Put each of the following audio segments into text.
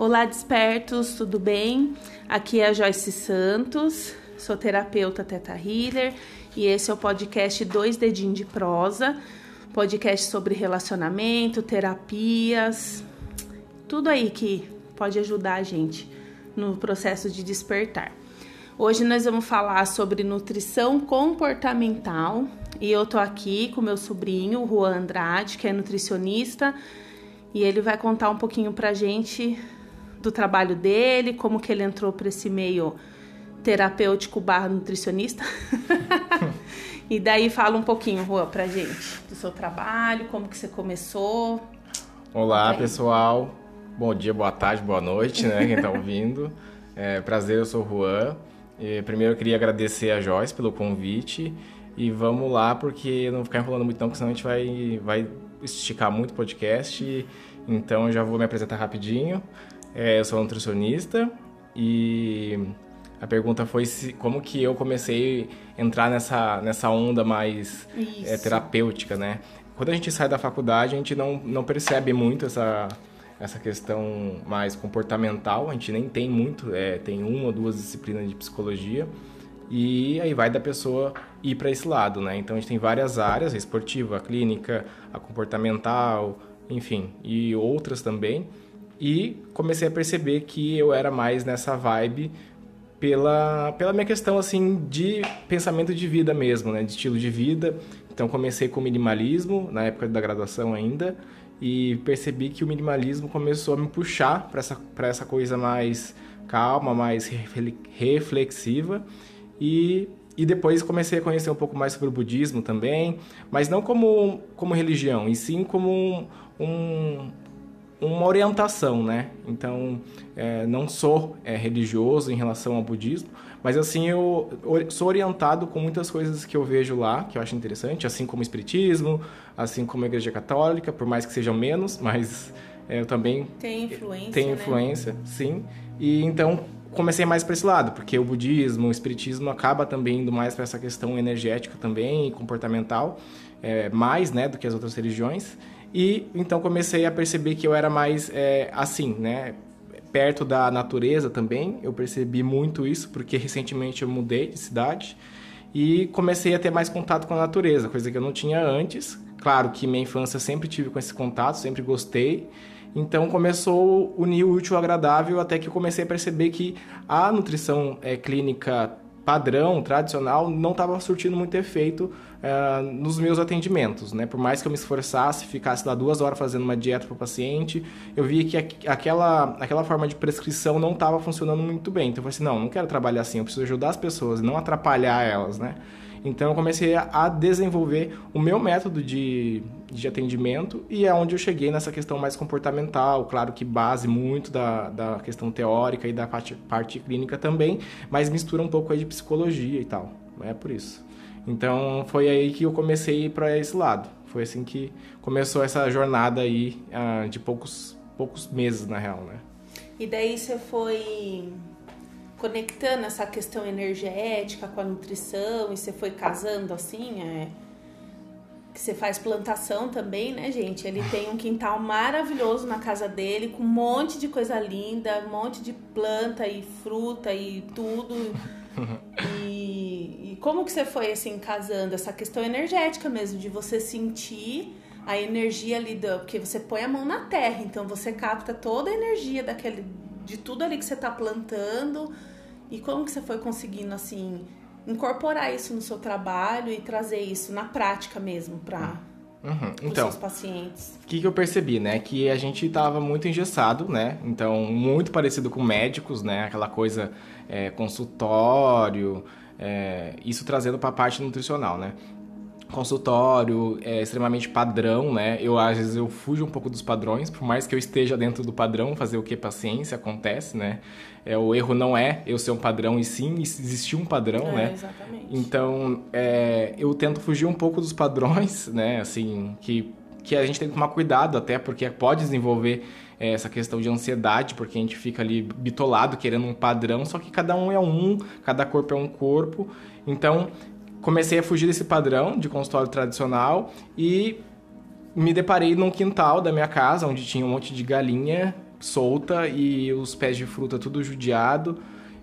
Olá, despertos, tudo bem? Aqui é a Joyce Santos, sou terapeuta Teta Healer e esse é o podcast Dois Dedinhos de Prosa, podcast sobre relacionamento, terapias, tudo aí que pode ajudar a gente no processo de despertar. Hoje nós vamos falar sobre nutrição comportamental e eu tô aqui com meu sobrinho, Juan Andrade, que é nutricionista, e ele vai contar um pouquinho pra gente do trabalho dele, como que ele entrou para esse meio terapêutico barra nutricionista. e daí fala um pouquinho, Juan, pra gente do seu trabalho, como que você começou. Olá, pessoal. Bom dia, boa tarde, boa noite, né? Quem tá ouvindo. É, prazer, eu sou o Juan. E, primeiro eu queria agradecer a Joyce pelo convite. E vamos lá, porque não ficar enrolando muito não, porque senão a gente vai, vai esticar muito o podcast. Então eu já vou me apresentar rapidinho. É, eu sou nutricionista e a pergunta foi se, como que eu comecei a entrar nessa, nessa onda mais é, terapêutica, né? Quando a gente sai da faculdade, a gente não, não percebe muito essa, essa questão mais comportamental, a gente nem tem muito, é, tem uma ou duas disciplinas de psicologia, e aí vai da pessoa ir para esse lado, né? Então a gente tem várias áreas, a esportiva, a clínica, a comportamental, enfim, e outras também, e comecei a perceber que eu era mais nessa vibe pela, pela minha questão assim de pensamento de vida mesmo, né, de estilo de vida. Então comecei com minimalismo na época da graduação ainda e percebi que o minimalismo começou a me puxar para essa para essa coisa mais calma, mais reflexiva e e depois comecei a conhecer um pouco mais sobre o budismo também, mas não como, como religião, e sim como um, um, uma orientação, né? Então, é, não sou é, religioso em relação ao budismo, mas assim eu sou orientado com muitas coisas que eu vejo lá, que eu acho interessante, assim como o espiritismo, assim como a igreja católica, por mais que sejam menos, mas é, eu também tem influência, tenho influência, né? sim. E então comecei mais para esse lado, porque o budismo, o espiritismo acaba também indo mais para essa questão energética também, comportamental, é, mais, né, do que as outras religiões. E então comecei a perceber que eu era mais é, assim, né? Perto da natureza também. Eu percebi muito isso, porque recentemente eu mudei de cidade e comecei a ter mais contato com a natureza, coisa que eu não tinha antes. Claro que minha infância sempre tive com esse contato, sempre gostei. Então começou a unir o útil ao agradável até que eu comecei a perceber que a nutrição é, clínica padrão, tradicional, não estava surtindo muito efeito uh, nos meus atendimentos, né? Por mais que eu me esforçasse, ficasse lá duas horas fazendo uma dieta para o paciente, eu via que aquela, aquela forma de prescrição não estava funcionando muito bem. Então eu falei assim, não, não quero trabalhar assim, eu preciso ajudar as pessoas, não atrapalhar elas, né? Então eu comecei a desenvolver o meu método de, de atendimento e é onde eu cheguei nessa questão mais comportamental, claro que base muito da, da questão teórica e da parte, parte clínica também, mas mistura um pouco aí de psicologia e tal, é por isso. Então foi aí que eu comecei para esse lado, foi assim que começou essa jornada aí uh, de poucos, poucos meses na real, né? E daí você foi conectando essa questão energética com a nutrição e você foi casando assim, é que você faz plantação também, né, gente? Ele tem um quintal maravilhoso na casa dele, com um monte de coisa linda, um monte de planta e fruta e tudo. e, e como que você foi assim casando essa questão energética mesmo de você sentir a energia ali do, porque você põe a mão na terra, então você capta toda a energia daquele de tudo ali que você está plantando e como que você foi conseguindo assim incorporar isso no seu trabalho e trazer isso na prática mesmo para uhum. então, os seus pacientes? O que, que eu percebi, né? Que a gente estava muito engessado, né? Então, muito parecido com médicos, né? Aquela coisa é, consultório, é, isso trazendo para a parte nutricional, né? Consultório é extremamente padrão, né? Eu às vezes eu fujo um pouco dos padrões, por mais que eu esteja dentro do padrão, fazer o que paciência acontece, né? É, o erro não é eu ser um padrão e sim existir um padrão, é, né? Exatamente. Então é, eu tento fugir um pouco dos padrões, né? Assim que que a gente tem que tomar cuidado até porque pode desenvolver é, essa questão de ansiedade, porque a gente fica ali bitolado querendo um padrão, só que cada um é um, cada corpo é um corpo. Então, comecei a fugir desse padrão de consultório tradicional e me deparei num quintal da minha casa, onde tinha um monte de galinha solta e os pés de fruta tudo judiado.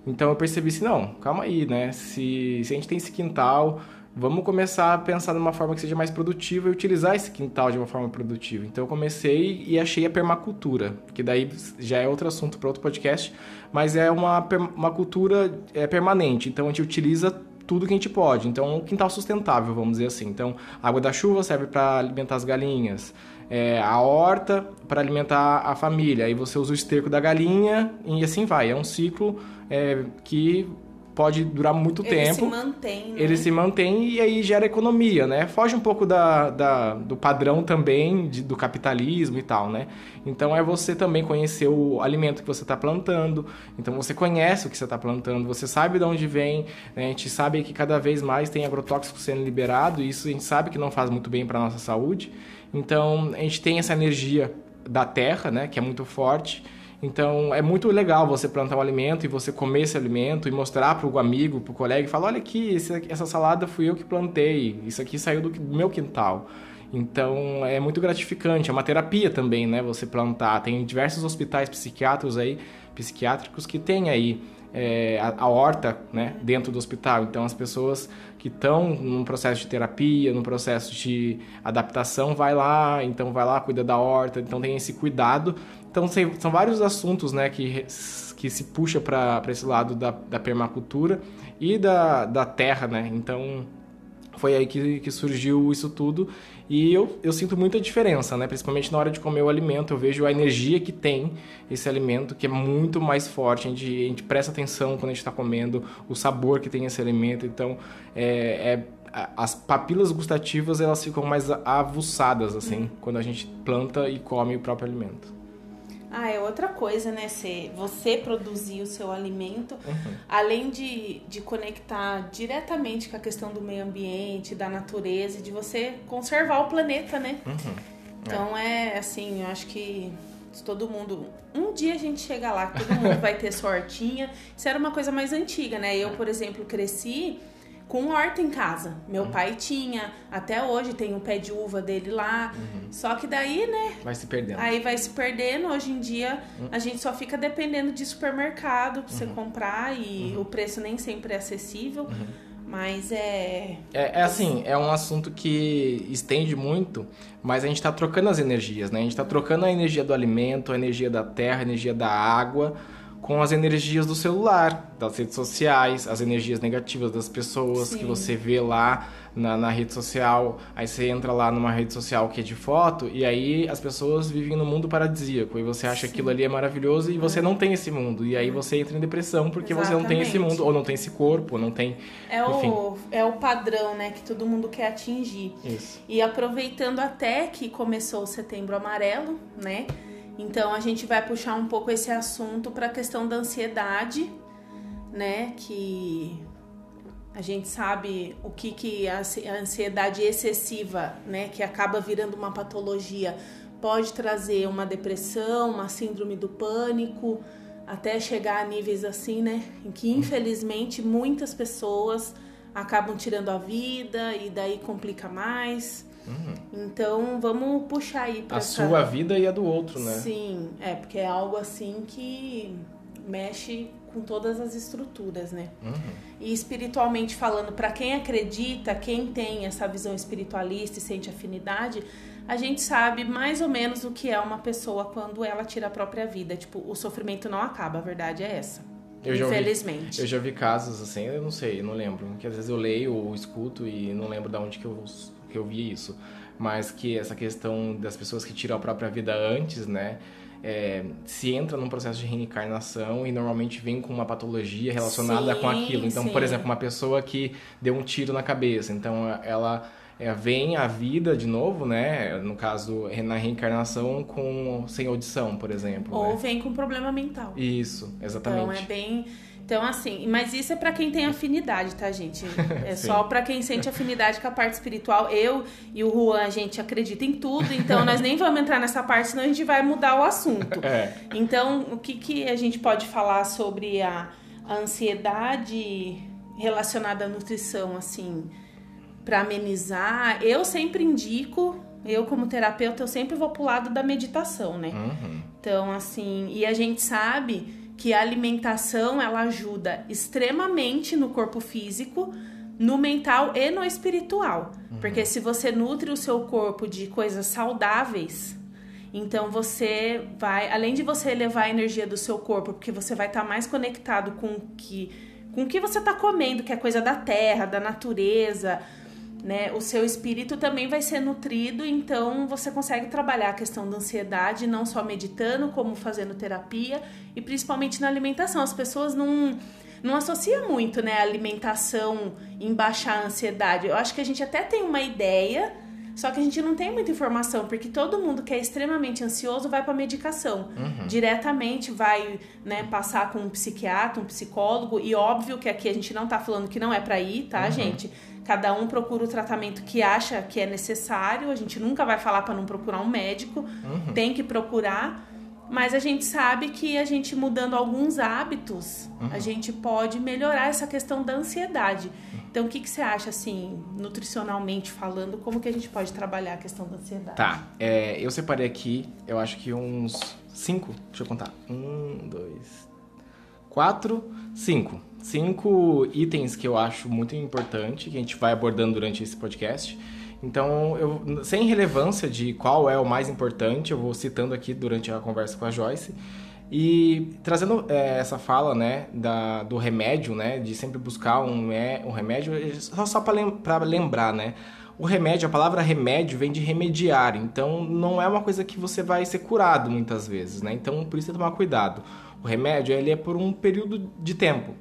Então eu percebi assim, não, calma aí, né? Se, se a gente tem esse quintal, vamos começar a pensar numa forma que seja mais produtiva e utilizar esse quintal de uma forma produtiva. Então eu comecei e achei a permacultura, que daí já é outro assunto para outro podcast, mas é uma, uma cultura é, permanente. Então a gente utiliza tudo que a gente pode. Então, um quintal sustentável, vamos dizer assim. Então, a água da chuva serve para alimentar as galinhas, é, a horta para alimentar a família. Aí você usa o esterco da galinha e assim vai. É um ciclo é, que pode durar muito ele tempo. Ele se mantém, né? Ele se mantém e aí gera economia, né? Foge um pouco da, da do padrão também de, do capitalismo e tal, né? Então é você também conhecer o alimento que você está plantando. Então você conhece o que você está plantando, você sabe de onde vem. Né? A gente sabe que cada vez mais tem agrotóxico sendo liberado e isso a gente sabe que não faz muito bem para nossa saúde. Então a gente tem essa energia da terra, né? Que é muito forte então é muito legal você plantar um alimento e você comer esse alimento e mostrar para o amigo, para o colega e falar: olha aqui, essa salada fui eu que plantei, isso aqui saiu do meu quintal. Então é muito gratificante, é uma terapia também, né? Você plantar. Tem diversos hospitais psiquiátricos aí, psiquiátricos que tem aí é, a, a, horta né, dentro do hospital. Então as pessoas que estão num processo de terapia, num processo de adaptação, vai lá, então vai lá, cuida da horta, então tem esse cuidado então são vários assuntos né, que, que se puxa para esse lado da, da permacultura e da, da terra, né? Então foi aí que, que surgiu isso tudo e eu, eu sinto muita diferença, né? Principalmente na hora de comer o alimento, eu vejo a energia que tem esse alimento, que é muito mais forte. A gente, a gente presta atenção quando a gente está comendo, o sabor que tem esse alimento. Então, é, é as papilas gustativas elas ficam mais avuçadas assim hum. quando a gente planta e come o próprio alimento. Ah, é outra coisa, né? Você, você produzir o seu alimento, uhum. além de, de conectar diretamente com a questão do meio ambiente, da natureza, e de você conservar o planeta, né? Uhum. Então é. é assim, eu acho que todo mundo. Um dia a gente chega lá, todo mundo vai ter sua hortinha. Isso era uma coisa mais antiga, né? Eu, por exemplo, cresci com horta em casa. Meu uhum. pai tinha, até hoje tem um pé de uva dele lá. Uhum. Só que daí, né? Vai se perdendo. Aí vai se perdendo. Hoje em dia uhum. a gente só fica dependendo de supermercado pra você uhum. comprar e uhum. o preço nem sempre é acessível. Uhum. Mas é... é. É assim, é um assunto que estende muito, mas a gente está trocando as energias, né? A gente está trocando a energia do alimento, a energia da terra, a energia da água com as energias do celular, das redes sociais, as energias negativas das pessoas Sim. que você vê lá na, na, rede social. Aí você entra lá numa rede social que é de foto e aí as pessoas vivem no mundo paradisíaco e você acha que aquilo ali é maravilhoso e você é. não tem esse mundo. E aí você entra em depressão porque Exatamente. você não tem esse mundo, ou não tem esse corpo, ou não tem. É o, é o padrão, né, que todo mundo quer atingir. Isso. E aproveitando até que começou o setembro amarelo, né? Então a gente vai puxar um pouco esse assunto para a questão da ansiedade, né? Que a gente sabe o que, que a ansiedade excessiva, né, que acaba virando uma patologia, pode trazer uma depressão, uma síndrome do pânico, até chegar a níveis assim, né, em que infelizmente muitas pessoas acabam tirando a vida e daí complica mais. Uhum. Então vamos puxar aí para a essa... sua vida e a do outro, né? Sim, é porque é algo assim que mexe com todas as estruturas, né? Uhum. E espiritualmente falando, para quem acredita, quem tem essa visão espiritualista e sente afinidade, a gente sabe mais ou menos o que é uma pessoa quando ela tira a própria vida. Tipo, o sofrimento não acaba, a verdade é essa. Eu Infelizmente. Já eu já vi casos assim, eu não sei, eu não lembro. Que às vezes eu leio ou escuto e não lembro de onde que eu que eu vi isso, mas que essa questão das pessoas que tiram a própria vida antes, né? É, se entra num processo de reencarnação e normalmente vem com uma patologia relacionada sim, com aquilo. Então, sim. por exemplo, uma pessoa que deu um tiro na cabeça, então ela é, vem à vida de novo, né? No caso, na reencarnação com sem audição, por exemplo. Ou né? vem com problema mental. Isso, exatamente. Então é bem então, assim, mas isso é para quem tem afinidade, tá, gente? É só para quem sente afinidade com a parte espiritual. Eu e o Juan, a gente acredita em tudo, então nós nem vamos entrar nessa parte, senão a gente vai mudar o assunto. É. Então, o que, que a gente pode falar sobre a, a ansiedade relacionada à nutrição, assim, para amenizar? Eu sempre indico eu como terapeuta, eu sempre vou pro lado da meditação, né? Uhum. Então, assim, e a gente sabe que a alimentação, ela ajuda extremamente no corpo físico, no mental e no espiritual. Uhum. Porque se você nutre o seu corpo de coisas saudáveis, então você vai, além de você elevar a energia do seu corpo, porque você vai estar tá mais conectado com que com o que você está comendo, que é coisa da terra, da natureza, né? O seu espírito também vai ser nutrido, então você consegue trabalhar a questão da ansiedade não só meditando, como fazendo terapia e principalmente na alimentação. As pessoas não não associa muito, né, a alimentação em baixar a ansiedade. Eu acho que a gente até tem uma ideia, só que a gente não tem muita informação, porque todo mundo que é extremamente ansioso vai para medicação. Uhum. Diretamente vai né, passar com um psiquiatra, um psicólogo, e óbvio que aqui a gente não tá falando que não é para ir, tá, uhum. gente? Cada um procura o tratamento que acha que é necessário. A gente nunca vai falar para não procurar um médico. Uhum. Tem que procurar. Mas a gente sabe que a gente mudando alguns hábitos, uhum. a gente pode melhorar essa questão da ansiedade. Então, o que, que você acha, assim, nutricionalmente falando, como que a gente pode trabalhar a questão da ansiedade? Tá, é, eu separei aqui, eu acho que uns cinco, deixa eu contar. Um, dois, quatro, cinco. Cinco itens que eu acho muito importante, que a gente vai abordando durante esse podcast. Então, eu, sem relevância de qual é o mais importante, eu vou citando aqui durante a conversa com a Joyce. E trazendo é, essa fala, né, da, do remédio, né, de sempre buscar um, é, um remédio, só, só para lembrar, né, o remédio, a palavra remédio vem de remediar, então não é uma coisa que você vai ser curado muitas vezes, né, então por isso é tomar cuidado. O remédio, ele é por um período de tempo,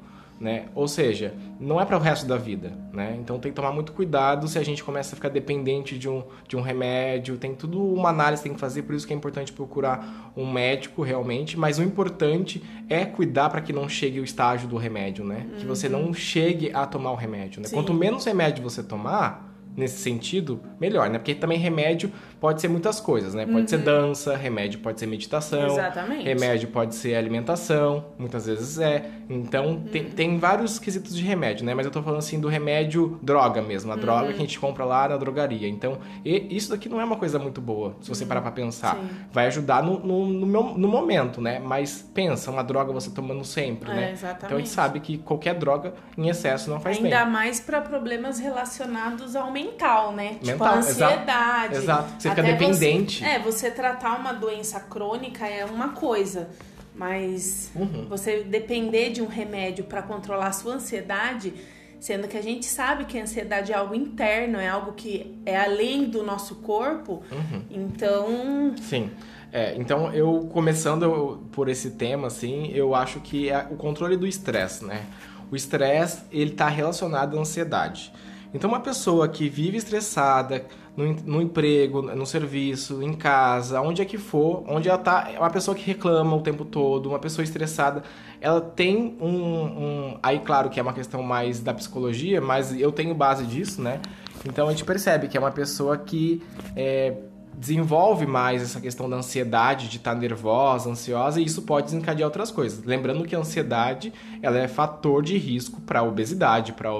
né? Ou seja, não é para o resto da vida, né? Então tem que tomar muito cuidado se a gente começa a ficar dependente de um, de um remédio, tem tudo uma análise que tem que fazer, por isso que é importante procurar um médico realmente, mas o importante é cuidar para que não chegue o estágio do remédio, né? Uhum. Que você não uhum. chegue a tomar o remédio, né? Quanto menos remédio você tomar, nesse sentido, melhor, né? Porque também remédio pode ser muitas coisas, né? Pode uhum. ser dança, remédio pode ser meditação, Exatamente. remédio pode ser alimentação, muitas vezes é. Então, uhum. tem, tem vários quesitos de remédio, né? Mas eu tô falando assim do remédio droga mesmo, a uhum. droga que a gente compra lá na drogaria. Então, isso daqui não é uma coisa muito boa, se você parar pra pensar. Sim. Vai ajudar no, no, no, meu, no momento, né? Mas pensa, uma droga você tomando sempre, é, né? Exatamente. Então, a gente sabe que qualquer droga em excesso não faz Ainda bem. Ainda mais para problemas relacionados ao mental, né? Mental, tipo a ansiedade. Exato. Você fica dependente. Você, é, você tratar uma doença crônica é uma coisa. Mas uhum. você depender de um remédio para controlar a sua ansiedade, sendo que a gente sabe que a ansiedade é algo interno, é algo que é além do nosso corpo. Uhum. Então. Sim. É, então, eu começando por esse tema, assim, eu acho que é o controle do estresse, né? O estresse, ele está relacionado à ansiedade. Então, uma pessoa que vive estressada no, no, emprego, no serviço, em casa, onde é que for, onde ela tá, é uma pessoa que reclama o tempo todo, uma pessoa estressada, ela tem um, um, aí claro que é uma questão mais da psicologia, mas eu tenho base disso, né? Então a gente percebe que é uma pessoa que é, desenvolve mais essa questão da ansiedade, de estar nervosa, ansiosa, e isso pode desencadear outras coisas. Lembrando que a ansiedade ela é fator de risco para obesidade, para,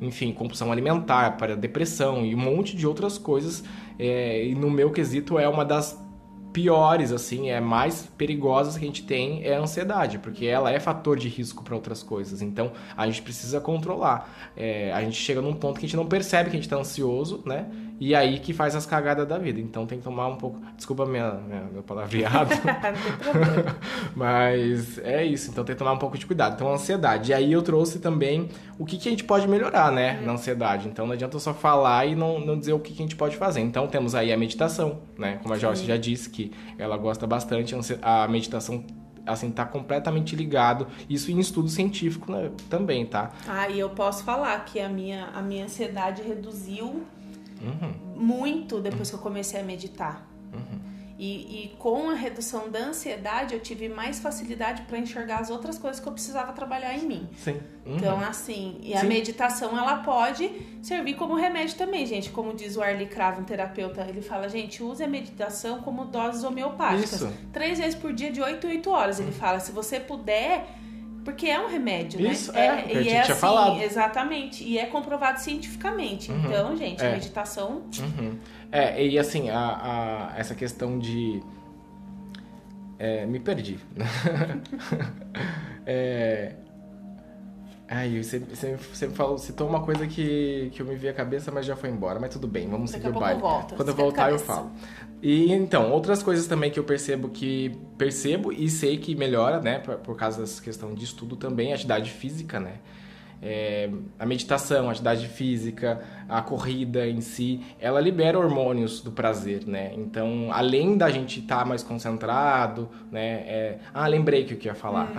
enfim, compulsão alimentar, para depressão e um monte de outras coisas. É, e no meu quesito é uma das piores, assim, é mais perigosas que a gente tem é a ansiedade, porque ela é fator de risco para outras coisas. Então a gente precisa controlar. É, a gente chega num ponto que a gente não percebe que a gente está ansioso, né? E aí que faz as cagadas da vida. Então tem que tomar um pouco. Desculpa minha, minha, meu palavreado. Mas é isso. Então tem que tomar um pouco de cuidado. Então, ansiedade. E aí eu trouxe também o que, que a gente pode melhorar, né? Na ansiedade. Então não adianta só falar e não, não dizer o que, que a gente pode fazer. Então temos aí a meditação, né? Como a Joyce já disse, que ela gosta bastante. A meditação assim, tá completamente ligado. Isso em estudo científico né, também, tá? Ah, e eu posso falar que a minha, a minha ansiedade reduziu uhum. muito depois uhum. que eu comecei a meditar. Uhum. E, e, com a redução da ansiedade, eu tive mais facilidade para enxergar as outras coisas que eu precisava trabalhar em mim. Sim. Uhum. Então, assim, e a Sim. meditação, ela pode servir como remédio também, gente. Como diz o Arlie Cravo, um terapeuta, ele fala, gente, use a meditação como doses homeopáticas. Isso. Três vezes por dia, de 8 em 8 horas. Ele fala, se você puder Porque é um remédio, Isso, né? é, é, e é tinha assim, falado. exatamente. E é comprovado cientificamente. Uhum. Então, gente, a É. meditação. Uhum. É, e assim, a, a- essa questão de. é, me perdi. é, ai, você, você, você falou, citou uma coisa que, que eu me vi a cabeça, mas já foi embora. Mas tudo bem, vamos Daqui seguir a o baile. Quando eu a voltar, eu falo. E então, outras coisas também que eu percebo que. Percebo e sei que melhora, né? Por, por causa dessa questão de estudo também, a atividade física, né? É, a meditação, a atividade física, a corrida em si, ela libera hormônios do prazer, né? Então, além da gente estar mais concentrado, né? é- Ah, lembrei que eu ia falar.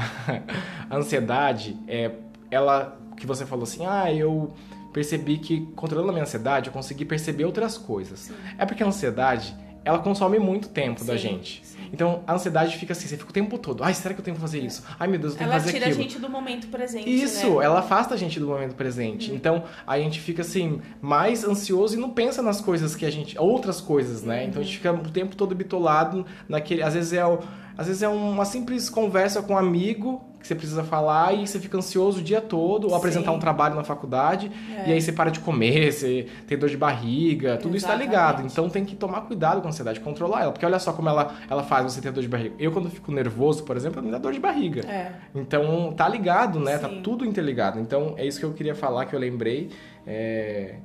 a ansiedade, é, ela que você falou assim, ah, eu percebi que controlando a minha ansiedade, eu consegui perceber outras coisas. É porque a ansiedade, ela consome muito tempo da Sim, gente. sim. Então, a ansiedade fica assim, você fica o tempo todo, ai, será que eu tenho que fazer isso? Ai, meu Deus, eu tenho Ela que fazer tira aquilo. a gente do momento presente. Isso, né? Ela afasta a gente do momento presente. Então, a gente fica assim, mais ansioso e não pensa nas coisas que a gente. outras coisas, né? Então a gente fica o tempo todo bitolado naquele. Às vezes é, o- às vezes é uma simples conversa com um amigo que você precisa falar e você fica ansioso o dia todo, ou Sim. apresentar um trabalho na faculdade, É. e aí você para de comer, você tem dor de barriga, tudo isso tá ligado. Exatamente. Então tem que tomar cuidado com a ansiedade, controlar ela. Porque olha só como ela, ela faz você ter dor de barriga. Eu, quando fico nervoso, por exemplo, me dá dor de barriga. É. Então, tá ligado, né? Tá Sim. tudo interligado. Então, é isso que eu queria falar, que eu lembrei. É,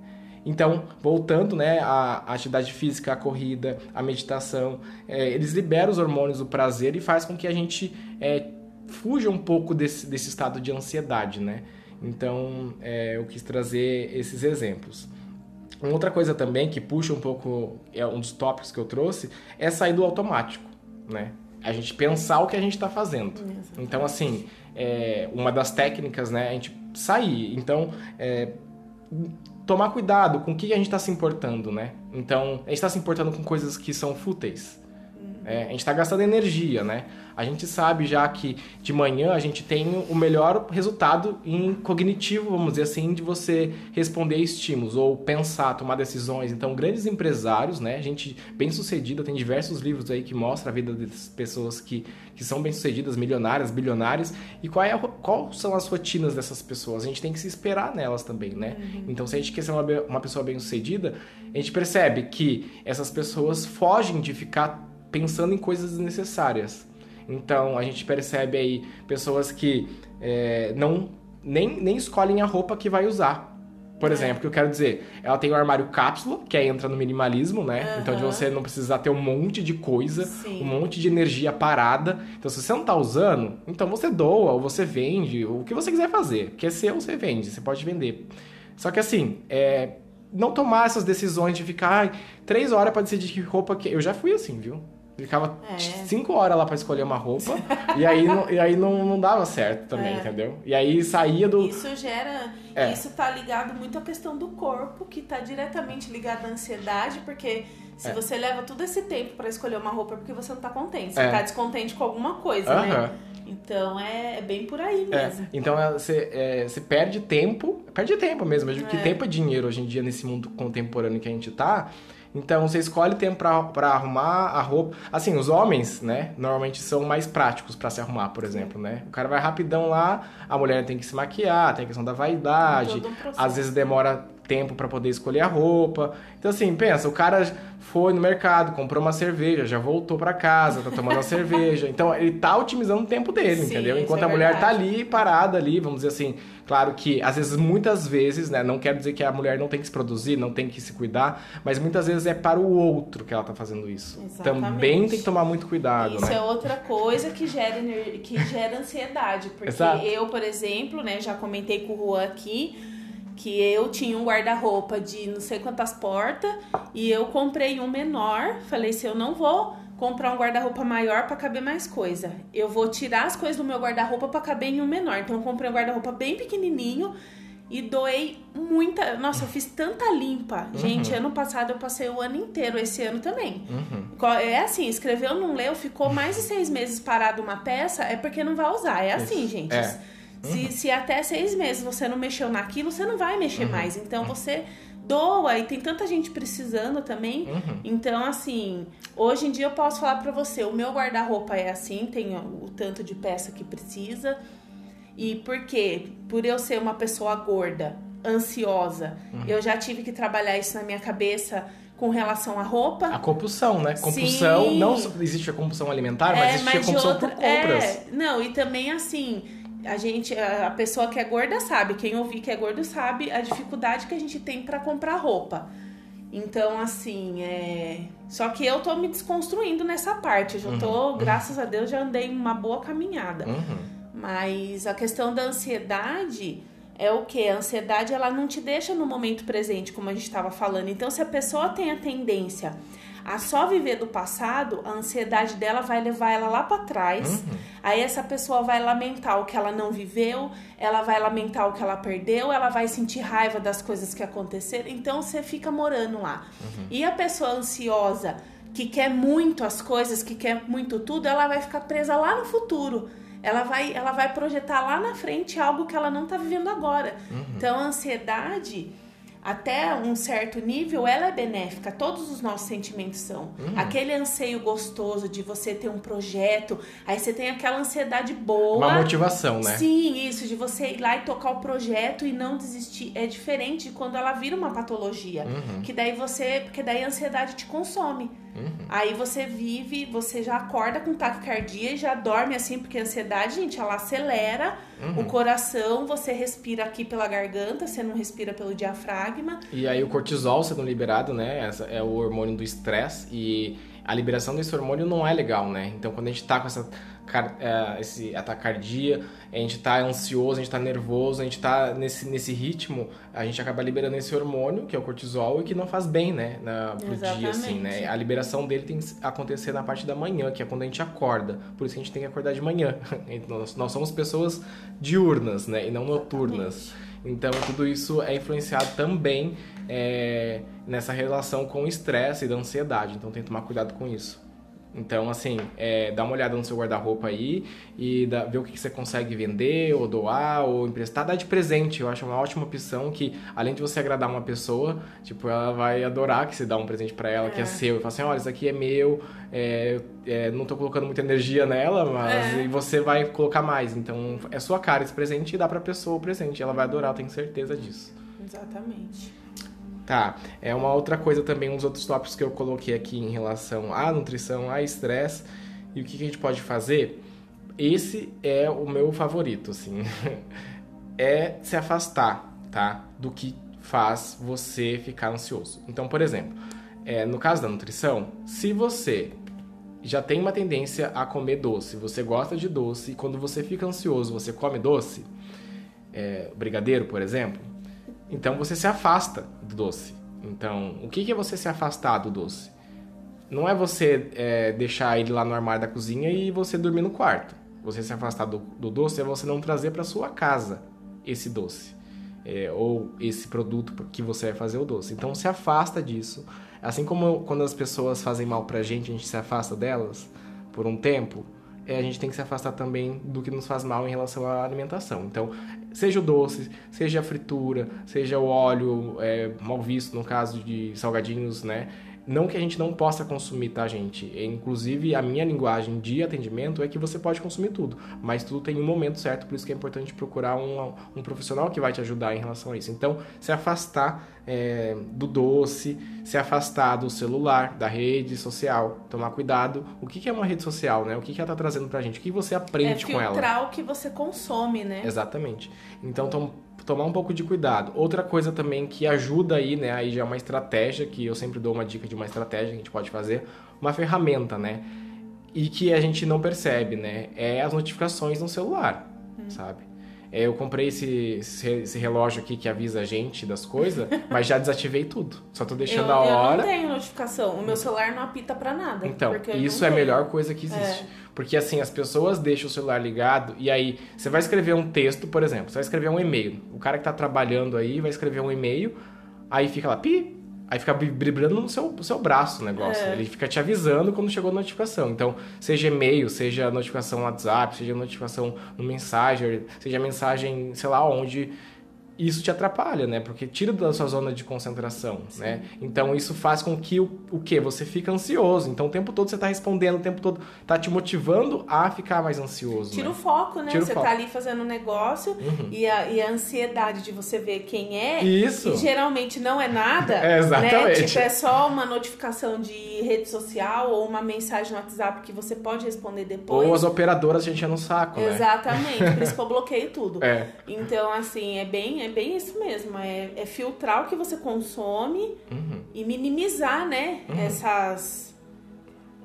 Então, voltando, né, a atividade física, a corrida, a meditação, é, eles liberam os hormônios do prazer e faz com que a gente é, fuja um pouco desse, desse estado de ansiedade, né? Então, é, eu quis trazer esses exemplos. Uma outra coisa também que puxa um pouco, é um dos tópicos que eu trouxe, é sair do automático, né? A gente pensar o que a gente está fazendo. Então, assim, é, uma das técnicas, né, é a gente sair. Então, é, tomar cuidado com o que a gente está se importando, né? Então, a gente está se importando com coisas que são fúteis. É, a gente está gastando energia, né? A gente sabe já que de manhã a gente tem o melhor resultado em cognitivo, vamos dizer assim, de você responder a estímulos ou pensar, tomar decisões. Então, grandes empresários, né? Gente bem sucedida, tem diversos livros aí que mostram a vida das pessoas que, que são bem sucedidas, milionárias, bilionárias. E qual é qual são as rotinas dessas pessoas? A gente tem que se esperar nelas também, né? Então, se a gente quer ser uma, uma pessoa bem sucedida, a gente percebe que essas pessoas fogem de ficar pensando em coisas desnecessárias. Então a gente percebe aí pessoas que é, não nem, nem escolhem a roupa que vai usar. Por exemplo, o que eu quero dizer, ela tem o armário cápsula, que aí entra no minimalismo, né? Então de você não precisar ter um monte de coisa, Sim. um monte de energia parada. Então se você não tá usando, então você doa, ou você vende, ou o que você quiser fazer. Que é seu, você vende, você pode vender. Só que assim, é, não tomar essas decisões de ficar ai, três horas pra decidir que roupa que. Eu já fui assim, viu? Ficava É. cinco horas lá pra escolher uma roupa e aí, não, e aí não, não dava certo também, É. entendeu? E aí saía do. Isso gera. É. Isso tá ligado muito à questão do corpo, que tá diretamente ligado à ansiedade, porque se É. você leva todo esse tempo pra escolher uma roupa é porque você não tá contente. Você É. tá descontente com alguma coisa, né? Então é, é bem por aí É, mesmo. então você, você perde tempo, perde tempo mesmo, porque tempo é dinheiro hoje em dia nesse mundo contemporâneo que a gente tá. Então você escolhe tempo pra, pra arrumar a roupa. Assim, os homens, né, normalmente são mais práticos pra se arrumar, por exemplo, né? O cara vai rapidão lá, a mulher tem que se maquiar, tem a questão da vaidade, um às vezes demora tempo pra poder escolher a roupa. Então assim, pensa, o cara foi no mercado, comprou uma cerveja, já voltou pra casa, tá tomando a cerveja. Então ele tá otimizando o tempo dele, Sim, entendeu? Enquanto é a mulher tá verdade. ali parada ali, vamos dizer assim, claro que às vezes, muitas vezes, né, não quero dizer que a mulher não tem que se produzir, não tem que se cuidar, mas muitas vezes é para o outro que ela tá fazendo isso. Exatamente. Também tem que tomar muito cuidado, Isso né? é outra coisa que gera, que gera ansiedade. Porque Exato. eu, por exemplo, né, já comentei com o Juan aqui que eu tinha um guarda-roupa de não sei quantas portas e eu comprei um menor. Falei, se eu não vou comprar um guarda-roupa maior para caber mais coisa, eu vou tirar as coisas do meu guarda-roupa para caber em um menor. Então eu comprei um guarda-roupa bem pequenininho e doei muita. Nossa, eu fiz tanta limpa. Gente, ano passado eu passei o ano inteiro, esse ano também. Uhum. É assim, escreveu, não leu, ficou mais de seis meses parado uma peça, é porque não vai usar. É assim, Isso. gente. É. Se, se até seis meses você não mexeu naquilo, você não vai mexer mais. Então você doa e tem tanta gente precisando também. Uhum. Então, assim, hoje em dia eu posso falar pra você, o meu guarda-roupa é assim, tem o, tanto de peça que precisa. E por quê? Por eu ser uma pessoa gorda, ansiosa, uhum. eu já tive que trabalhar isso na minha cabeça com relação à roupa. A compulsão, né? Compulsão, Sim. não existe a compulsão alimentar, mas é, existe mas a compulsão outra, por compras. É, não, e também assim, a gente, a pessoa que é gorda sabe, quem ouvir que é gordo sabe a dificuldade que a gente tem para comprar roupa. Então, assim, é. Só que eu tô me desconstruindo nessa parte. Eu já tô, uhum. graças a Deus, já andei uma boa caminhada. Uhum. Mas a questão da ansiedade é o que? A ansiedade ela não te deixa no momento presente, como a gente estava falando. Então, se a pessoa tem a tendência a só viver do passado, a ansiedade dela vai levar ela lá para trás. Uhum. Aí essa pessoa vai lamentar o que ela não viveu, ela vai lamentar o que ela perdeu, ela vai sentir raiva das coisas que aconteceram. Então você fica morando lá. Uhum. E a pessoa ansiosa que quer muito as coisas, que quer muito tudo, ela vai ficar presa lá no futuro ela vai, ela vai projetar lá na frente algo que ela não está vivendo agora. Uhum. Então, a ansiedade, até um certo nível, ela é benéfica. Todos os nossos sentimentos são. Uhum. Aquele anseio gostoso de você ter um projeto, aí você tem aquela ansiedade boa. Uma motivação, né? Sim, isso, de você ir lá e tocar o projeto e não desistir. É diferente de quando ela vira uma patologia. Uhum. Que daí você. Porque daí a ansiedade te consome. Uhum. Aí você vive, você já acorda com taquicardia e já dorme assim, porque a ansiedade, gente, ela acelera uhum. o coração, você respira aqui pela garganta, você não respira pelo diafragma. E aí o cortisol sendo liberado, né? Essa é o hormônio do estresse e a liberação desse hormônio não é legal, né? Então quando a gente tá com essa esse atacardia, a gente tá ansioso, a gente tá nervoso, a gente tá nesse, nesse ritmo, a gente acaba liberando esse hormônio, que é o cortisol, e que não faz bem, né, na, pro Exatamente. dia, assim, né? A liberação dele tem que acontecer na parte da manhã, que é quando a gente acorda. Por isso que a gente tem que acordar de manhã. nós, nós somos pessoas diurnas, né, e não noturnas. Então, tudo isso é influenciado também é, nessa relação com o estresse e da ansiedade. Então, tem que tomar cuidado com isso. Então, assim, é, dá uma olhada no seu guarda-roupa aí e dá, ver o que, que, você consegue vender, ou doar, ou emprestar. Dá de presente, eu acho uma ótima opção que, além de você agradar uma pessoa, tipo, ela vai adorar que você dá um presente para ela é. que é seu. E fala assim, olha, isso aqui é meu, é, é, não tô colocando muita energia nela, mas é. você vai colocar mais. Então, é sua cara esse presente e dá pra pessoa o presente. Ela vai adorar, eu tenho certeza disso. Exatamente. Tá, é uma outra coisa também, uns outros tópicos que eu coloquei aqui em relação à nutrição, a estresse e o que, que a gente pode fazer. Esse é o meu favorito, assim, é se afastar, tá, do que faz você ficar ansioso. Então, por exemplo, é, no caso da nutrição, se você já tem uma tendência a comer doce, você gosta de doce, e quando você fica ansioso, você come doce, é, brigadeiro, por exemplo, então você se afasta do doce. Então, o que é você se afastar do doce? Não é você é, deixar ele lá no armário da cozinha e você dormir no quarto. Você se afastar do, do doce é você não trazer para sua casa esse doce. É, ou esse produto que você vai fazer o doce. Então se afasta disso. Assim como quando as pessoas fazem mal pra gente, a gente se afasta delas por um tempo, é, a gente tem que se afastar também do que nos faz mal em relação à alimentação. Então, seja o doce, seja a fritura, seja o óleo é, mal visto no caso de salgadinhos, né? Não que a gente não possa consumir, tá, gente? Inclusive, a minha linguagem de atendimento é que você pode consumir tudo, mas tudo tem um momento certo, por isso que é importante procurar um, um profissional que vai te ajudar em relação a isso. Então, se afastar é, do doce, se afastar do celular, da rede social, tomar cuidado. O que, que é uma rede social, né? O que, que ela está trazendo pra gente? O que você aprende é com ela? É filtrar o que você consome, né? Exatamente. Então, tom, tomar um pouco de cuidado. Outra coisa também que ajuda aí, né? Aí já é uma estratégia, que eu sempre dou uma dica de uma estratégia que a gente pode fazer, uma ferramenta, né? E que a gente não percebe, né? É as notificações no celular, hum. sabe? É, eu comprei esse, esse, relógio aqui que avisa a gente das coisas, mas já desativei tudo. Só tô deixando eu, a hora. Eu não tenho notificação. O meu celular não apita para nada. Então, isso é a melhor coisa que existe. É. Porque assim, as pessoas deixam o celular ligado e aí você vai escrever um texto, por exemplo, você vai escrever um e-mail. O cara que tá trabalhando aí vai escrever um e-mail, aí fica lá, pi, Aí fica vibrando no seu, seu braço o negócio. É. Ele fica te avisando quando chegou a notificação. Então, seja e-mail, seja notificação no WhatsApp, seja notificação no Messenger, seja mensagem, sei lá onde, isso te atrapalha, né? Porque tira da sua zona de concentração, Sim. né? Então isso faz com que o, o que você fica ansioso. Então o tempo todo você está respondendo, o tempo todo tá te motivando a ficar mais ansioso. Tira né? o foco, né? Tira você está ali fazendo um negócio uhum. e, a, e a ansiedade de você ver quem é. Isso. E geralmente não é nada. é, exatamente. Né? Tipo, é só uma notificação de rede social ou uma mensagem no WhatsApp que você pode responder depois. Ou as operadoras a gente é no saco, né? Exatamente. Por isso que eu bloqueio tudo. É. Então, assim, é bem é bem isso mesmo. É, é filtrar o que você consome uhum. e minimizar, né? Uhum. Essas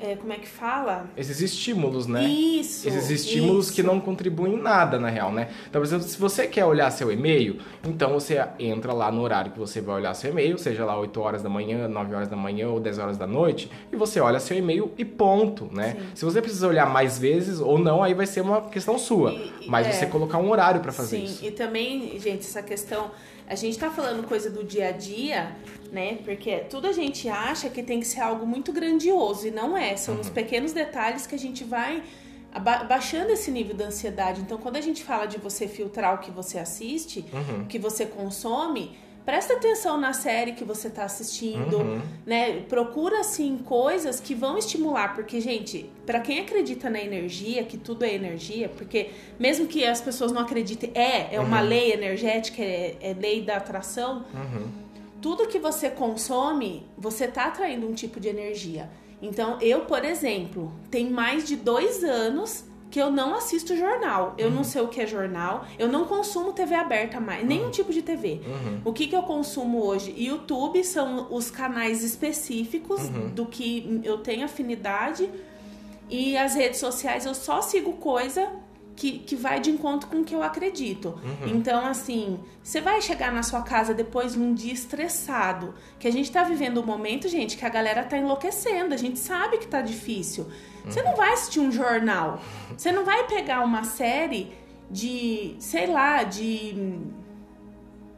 é, como é que fala? Esses estímulos, né? Isso. Esses estímulos isso. que não contribuem em nada, na real, né? Então, por exemplo, se você quer olhar seu e-mail, então você entra lá no horário que você vai olhar seu e-mail, seja lá 8 horas da manhã, 9 horas da manhã ou 10 horas da noite, e você olha seu e-mail e ponto, né? Sim. Se você precisa olhar mais vezes ou não, aí vai ser uma questão sua. E, mas é, você colocar um horário para fazer sim. isso. Sim, e também, gente, essa questão a gente tá falando coisa do dia a dia, né? Porque tudo a gente acha que tem que ser algo muito grandioso e não é. São uhum. os pequenos detalhes que a gente vai baixando esse nível da ansiedade. Então, quando a gente fala de você filtrar o que você assiste, uhum. o que você consome, presta atenção na série que você está assistindo, uhum. né? Procura assim coisas que vão estimular, porque gente, para quem acredita na energia, que tudo é energia, porque mesmo que as pessoas não acreditem, é, é uma uhum. lei energética, é, é, lei da atração. Uhum. Tudo que você consome, você está atraindo um tipo de energia. Então, eu, por exemplo, tem mais de dois anos que eu não assisto jornal. Eu uhum. não sei o que é jornal. Eu não consumo TV aberta mais, nenhum uhum. tipo de TV. Uhum. O que, que eu consumo hoje? YouTube são os canais específicos uhum. do que eu tenho afinidade. E as redes sociais eu só sigo coisa que, que vai de encontro com o que eu acredito. Uhum. Então, assim, você vai chegar na sua casa depois num dia estressado, que a gente tá vivendo um momento, gente, que a galera tá enlouquecendo, a gente sabe que tá difícil. Você não vai assistir um jornal. Você não vai pegar uma série de, sei lá, de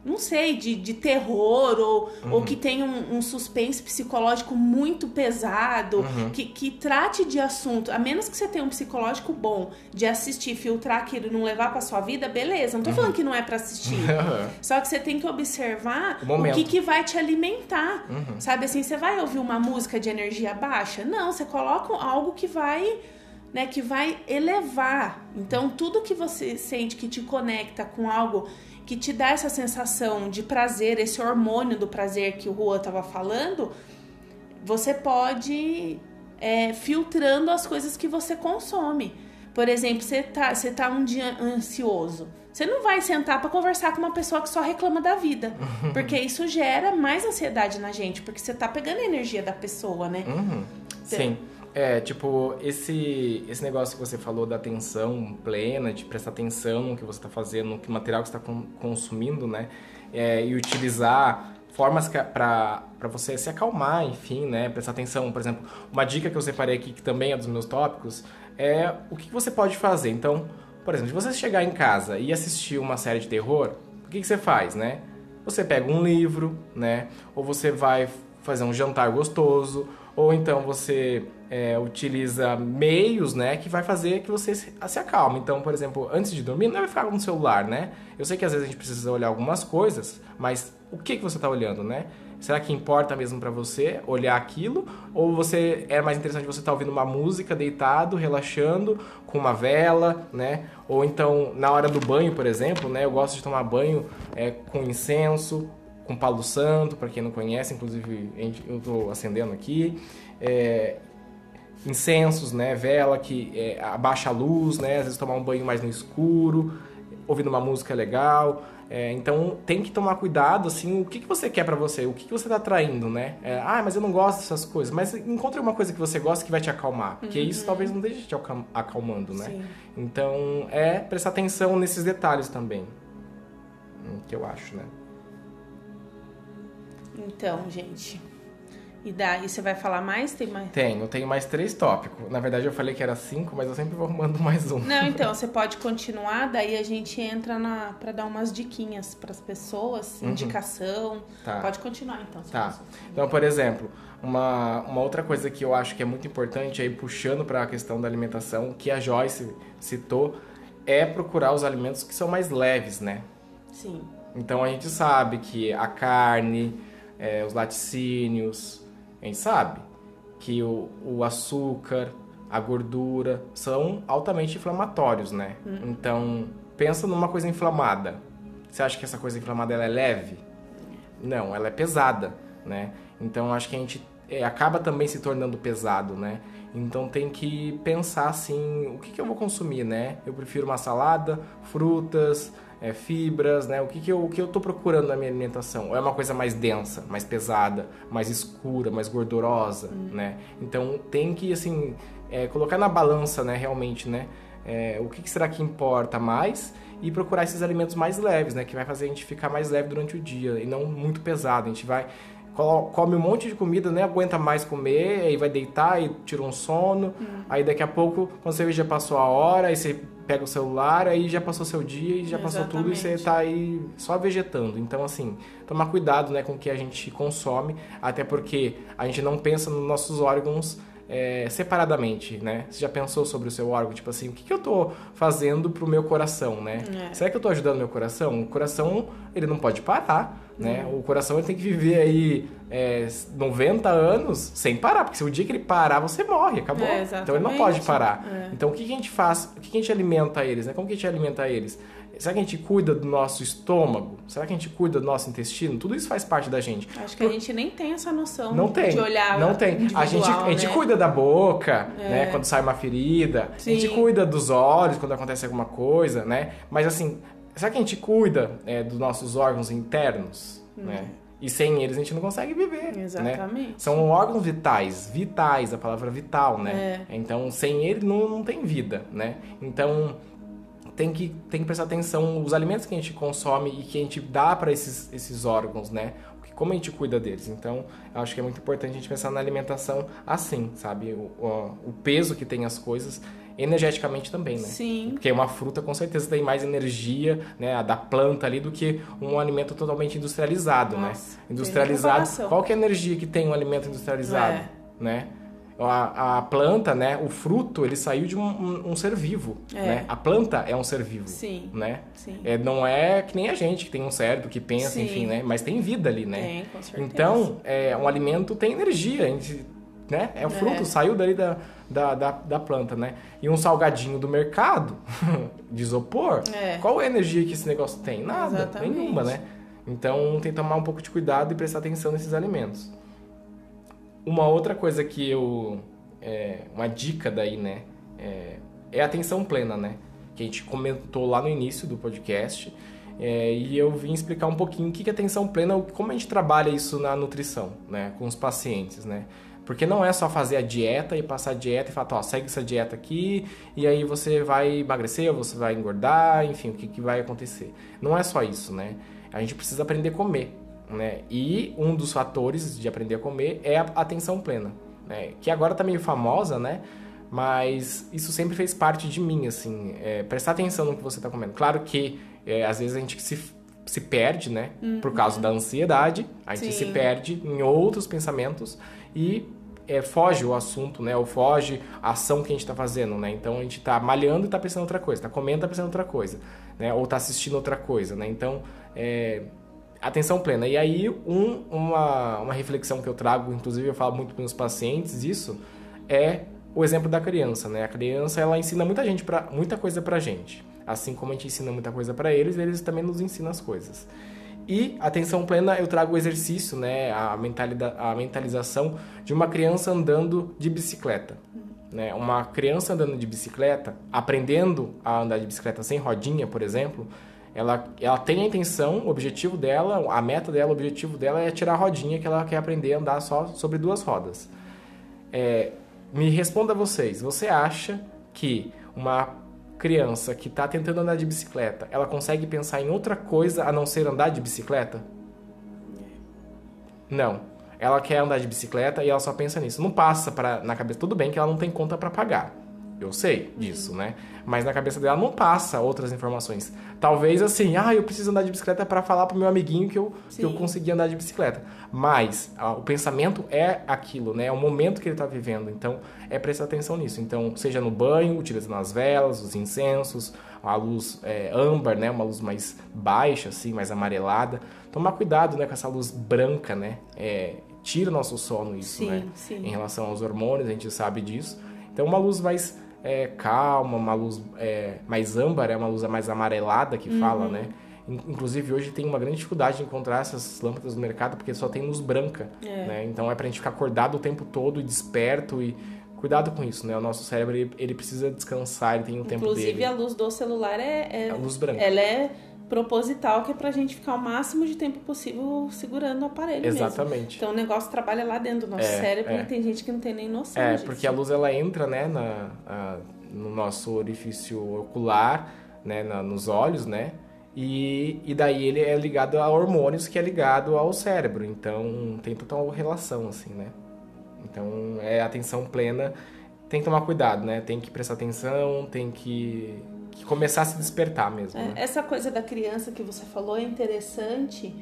não sei, de, de terror ou, uhum. ou que tenha um, um, suspense psicológico muito pesado, uhum. que, que trate de assunto, a menos que você tenha um psicológico bom de assistir, filtrar aquilo e não levar pra sua vida, beleza. Não tô uhum. falando que não é para assistir. Só que você tem que observar o, o que, que vai te alimentar. Uhum. Sabe assim, você vai ouvir uma música de energia baixa? Não, você coloca algo que vai. Né, que vai elevar. Então, tudo que você sente que te conecta com algo que te dá essa sensação de prazer, esse hormônio do prazer que o Juan estava falando, você pode é, filtrando as coisas que você consome. Por exemplo, você tá, você tá um dia ansioso. Você não vai sentar para conversar com uma pessoa que só reclama da vida. Porque isso gera mais ansiedade na gente, porque você tá pegando a energia da pessoa, né? Uhum. Sim. É, tipo, esse, esse negócio que você falou da atenção plena, de prestar atenção no que você está fazendo, no que material que você está consumindo, né? É, e utilizar formas para você se acalmar, enfim, né? Prestar atenção. Por exemplo, uma dica que eu separei aqui, que também é dos meus tópicos, é o que você pode fazer. Então, por exemplo, se você chegar em casa e assistir uma série de terror, o que, que você faz, né? Você pega um livro, né? Ou você vai fazer um jantar gostoso, ou então você é, utiliza meios, né, que vai fazer que você se, se acalme. Então, por exemplo, antes de dormir, não vai ficar com o celular, né? Eu sei que às vezes a gente precisa olhar algumas coisas, mas o que, que você está olhando, né? Será que importa mesmo para você olhar aquilo? Ou você é mais interessante você estar tá ouvindo uma música deitado, relaxando, com uma vela, né? Ou então na hora do banho, por exemplo, né? Eu gosto de tomar banho é, com incenso, com Palo Santo, para quem não conhece, inclusive eu estou acendendo aqui. É, incensos, né, vela que é, abaixa a luz, né, às vezes tomar um banho mais no escuro, ouvindo uma música legal. É, então tem que tomar cuidado, assim, o que, que você quer para você, o que, que você tá traindo, né? É, ah, mas eu não gosto dessas coisas. Mas encontre uma coisa que você gosta que vai te acalmar, porque uhum. isso talvez não deixe te acalmando, né? Sim. Então é prestar atenção nesses detalhes também, hum, que eu acho, né? Então, gente. E daí você vai falar mais? Tem mais? Tenho, tenho mais três tópicos. Na verdade eu falei que era cinco, mas eu sempre vou arrumando mais um. Não, então, você pode continuar, daí a gente entra na para dar umas diquinhas para as pessoas, uhum. indicação. Tá. Pode continuar então. Tá. Então, por exemplo, uma, uma outra coisa que eu acho que é muito importante aí puxando para a questão da alimentação, que a Joyce citou, é procurar os alimentos que são mais leves, né? Sim. Então a gente sabe que a carne, é, os laticínios, a gente sabe que o, o açúcar, a gordura são altamente inflamatórios, né? Hum. Então pensa numa coisa inflamada. Você acha que essa coisa inflamada ela é leve? Não, ela é pesada, né? Então acho que a gente é, acaba também se tornando pesado, né? Então tem que pensar assim, o que, que eu vou consumir, né? Eu prefiro uma salada, frutas, é, fibras, né? O que, que, eu, o que eu tô procurando na minha alimentação? Ou é uma coisa mais densa, mais pesada, mais escura, mais gordurosa, hum. né? Então tem que, assim, é, colocar na balança, né? Realmente, né? É, o que, que será que importa mais e procurar esses alimentos mais leves, né? Que vai fazer a gente ficar mais leve durante o dia e não muito pesado. A gente vai come um monte de comida, nem aguenta mais comer, aí vai deitar e tira um sono. Hum. Aí daqui a pouco, quando você já passou a hora, aí você pega o celular, aí já passou seu dia e já passou tudo e você tá aí só vegetando. Então, assim, tomar cuidado né, com o que a gente consome, até porque a gente não pensa nos nossos órgãos é, separadamente, né? Você já pensou sobre o seu órgão? Tipo assim, o que, que eu tô fazendo pro meu coração, né? É. Será que eu tô ajudando meu coração? O coração, ele não pode parar, né? Uhum. O coração ele tem que viver aí é, 90 anos sem parar, porque se o dia que ele parar, você morre, acabou. É, então ele não pode parar. É. Então o que, que a gente faz? O que, que a gente alimenta eles, né? Como que a gente alimenta eles? Será que a gente cuida do nosso estômago? Será que a gente cuida do nosso intestino? Tudo isso faz parte da gente. Acho que a gente nem tem essa noção não tem, de olhar. Não tem. A gente, a gente né? cuida da boca, é. né? Quando sai uma ferida. Sim. A gente cuida dos olhos quando acontece alguma coisa, né? Mas assim, será que a gente cuida é, dos nossos órgãos internos, hum. né? E sem eles a gente não consegue viver. Né? Exatamente. Né? São órgãos vitais, vitais, a palavra vital, né? É. Então, sem ele não, não tem vida, né? Então, tem que, tem que prestar atenção os alimentos que a gente consome e que a gente dá para esses, esses órgãos, né? Como a gente cuida deles. Então, eu acho que é muito importante a gente pensar na alimentação assim, sabe? O, o, o peso que tem as coisas energeticamente também, né? Sim. Porque uma fruta com certeza tem mais energia, né, a da planta ali do que um alimento totalmente industrializado, né? Nossa, né? Industrializado. Qual que é a energia que tem um alimento industrializado, é. né? A, a, planta, né, o fruto, ele saiu de um, um, um ser vivo, é. né? A planta é um ser vivo, Sim. né? Sim. É, não é que nem a gente, que tem um cérebro, que pensa, Sim. enfim, né? Mas tem vida ali, né? Tem, com certeza. Então, é, um alimento tem energia, a gente, né? É o fruto, é. saiu dali da, da, da, da, planta, né? E um salgadinho do mercado, de isopor, é. qual é a energia que esse negócio tem? Nada, Exatamente. nenhuma, né? Então, tem que tomar um pouco de cuidado e prestar atenção nesses alimentos. Uma outra coisa que eu. É, uma dica daí, né? É, é atenção plena, né? Que a gente comentou lá no início do podcast. É, e eu vim explicar um pouquinho o que é atenção plena, como a gente trabalha isso na nutrição, né? Com os pacientes, né? Porque não é só fazer a dieta e passar a dieta e falar, ó, segue essa dieta aqui e aí você vai emagrecer ou você vai engordar, enfim, o que, que vai acontecer. Não é só isso, né? A gente precisa aprender a comer. Né? E um dos fatores de aprender a comer é a atenção plena, né? que agora está meio famosa, né? Mas isso sempre fez parte de mim, assim, é, prestar atenção no que você está comendo. Claro que é, às vezes a gente se, se perde, né? Uhum. Por causa da ansiedade, a gente Sim. se perde em outros pensamentos e é, foge o assunto, né? Ou foge a ação que a gente está fazendo, né? Então a gente está malhando e está pensando outra coisa, está comendo e está pensando outra coisa, né? Ou está assistindo outra coisa, né? Então é, atenção plena. E aí, um, uma, uma reflexão que eu trago, inclusive eu falo muito para meus pacientes isso, é o exemplo da criança, né? A criança, ela ensina muita gente pra, muita coisa pra gente. Assim como a gente ensina muita coisa para eles, eles também nos ensinam as coisas. E atenção plena, eu trago o exercício, né, a, a mentalização de uma criança andando de bicicleta. Né? Uma criança andando de bicicleta, aprendendo a andar de bicicleta sem rodinha, por exemplo, ela, ela tem a intenção, o objetivo dela, a meta dela, o objetivo dela é tirar a rodinha que ela quer aprender a andar só sobre duas rodas. É, me responda vocês, você acha que uma criança que está tentando andar de bicicleta, ela consegue pensar em outra coisa a não ser andar de bicicleta? Não. Ela quer andar de bicicleta e ela só pensa nisso. Não passa pra, na cabeça. Tudo bem que ela não tem conta para pagar. Eu sei disso, né? Mas na cabeça dela não passa outras informações. Talvez assim, ah, eu preciso andar de bicicleta para falar pro meu amiguinho que eu, que eu consegui andar de bicicleta. Mas ah, o pensamento é aquilo, né? É o momento que ele está vivendo. Então, é prestar atenção nisso. Então, seja no banho, utilizando as velas, os incensos, a luz é, âmbar, né? Uma luz mais baixa, assim, mais amarelada. Tomar cuidado, né? Com essa luz branca, né? É, tira o nosso sono isso, sim, né? Sim. Em relação aos hormônios, a gente sabe disso. Então, uma luz mais é, calma, uma luz é, mais âmbar, é uma luz mais amarelada que uhum. fala, né? Inclusive, hoje tem uma grande dificuldade de encontrar essas lâmpadas no mercado porque só tem luz branca, é. né? Então, é pra gente ficar acordado o tempo todo e desperto e cuidado com isso, né? O nosso cérebro, ele, ele precisa descansar, ele tem um tempo dele. Inclusive, a luz do celular é... é... A luz branca. Ela é proposital que é pra gente ficar o máximo de tempo possível segurando o aparelho Exatamente. Mesmo. Então o negócio trabalha lá dentro do nosso é, cérebro é. e tem gente que não tem nem noção É, disso. porque a luz ela entra, né, na, a, no nosso orifício ocular, né, na, nos olhos, né? E, e daí ele é ligado a hormônios que é ligado ao cérebro. Então tem total relação, assim, né? Então é atenção plena. Tem que tomar cuidado, né? Tem que prestar atenção, tem que que começar a se despertar mesmo. É, né? Essa coisa da criança que você falou é interessante,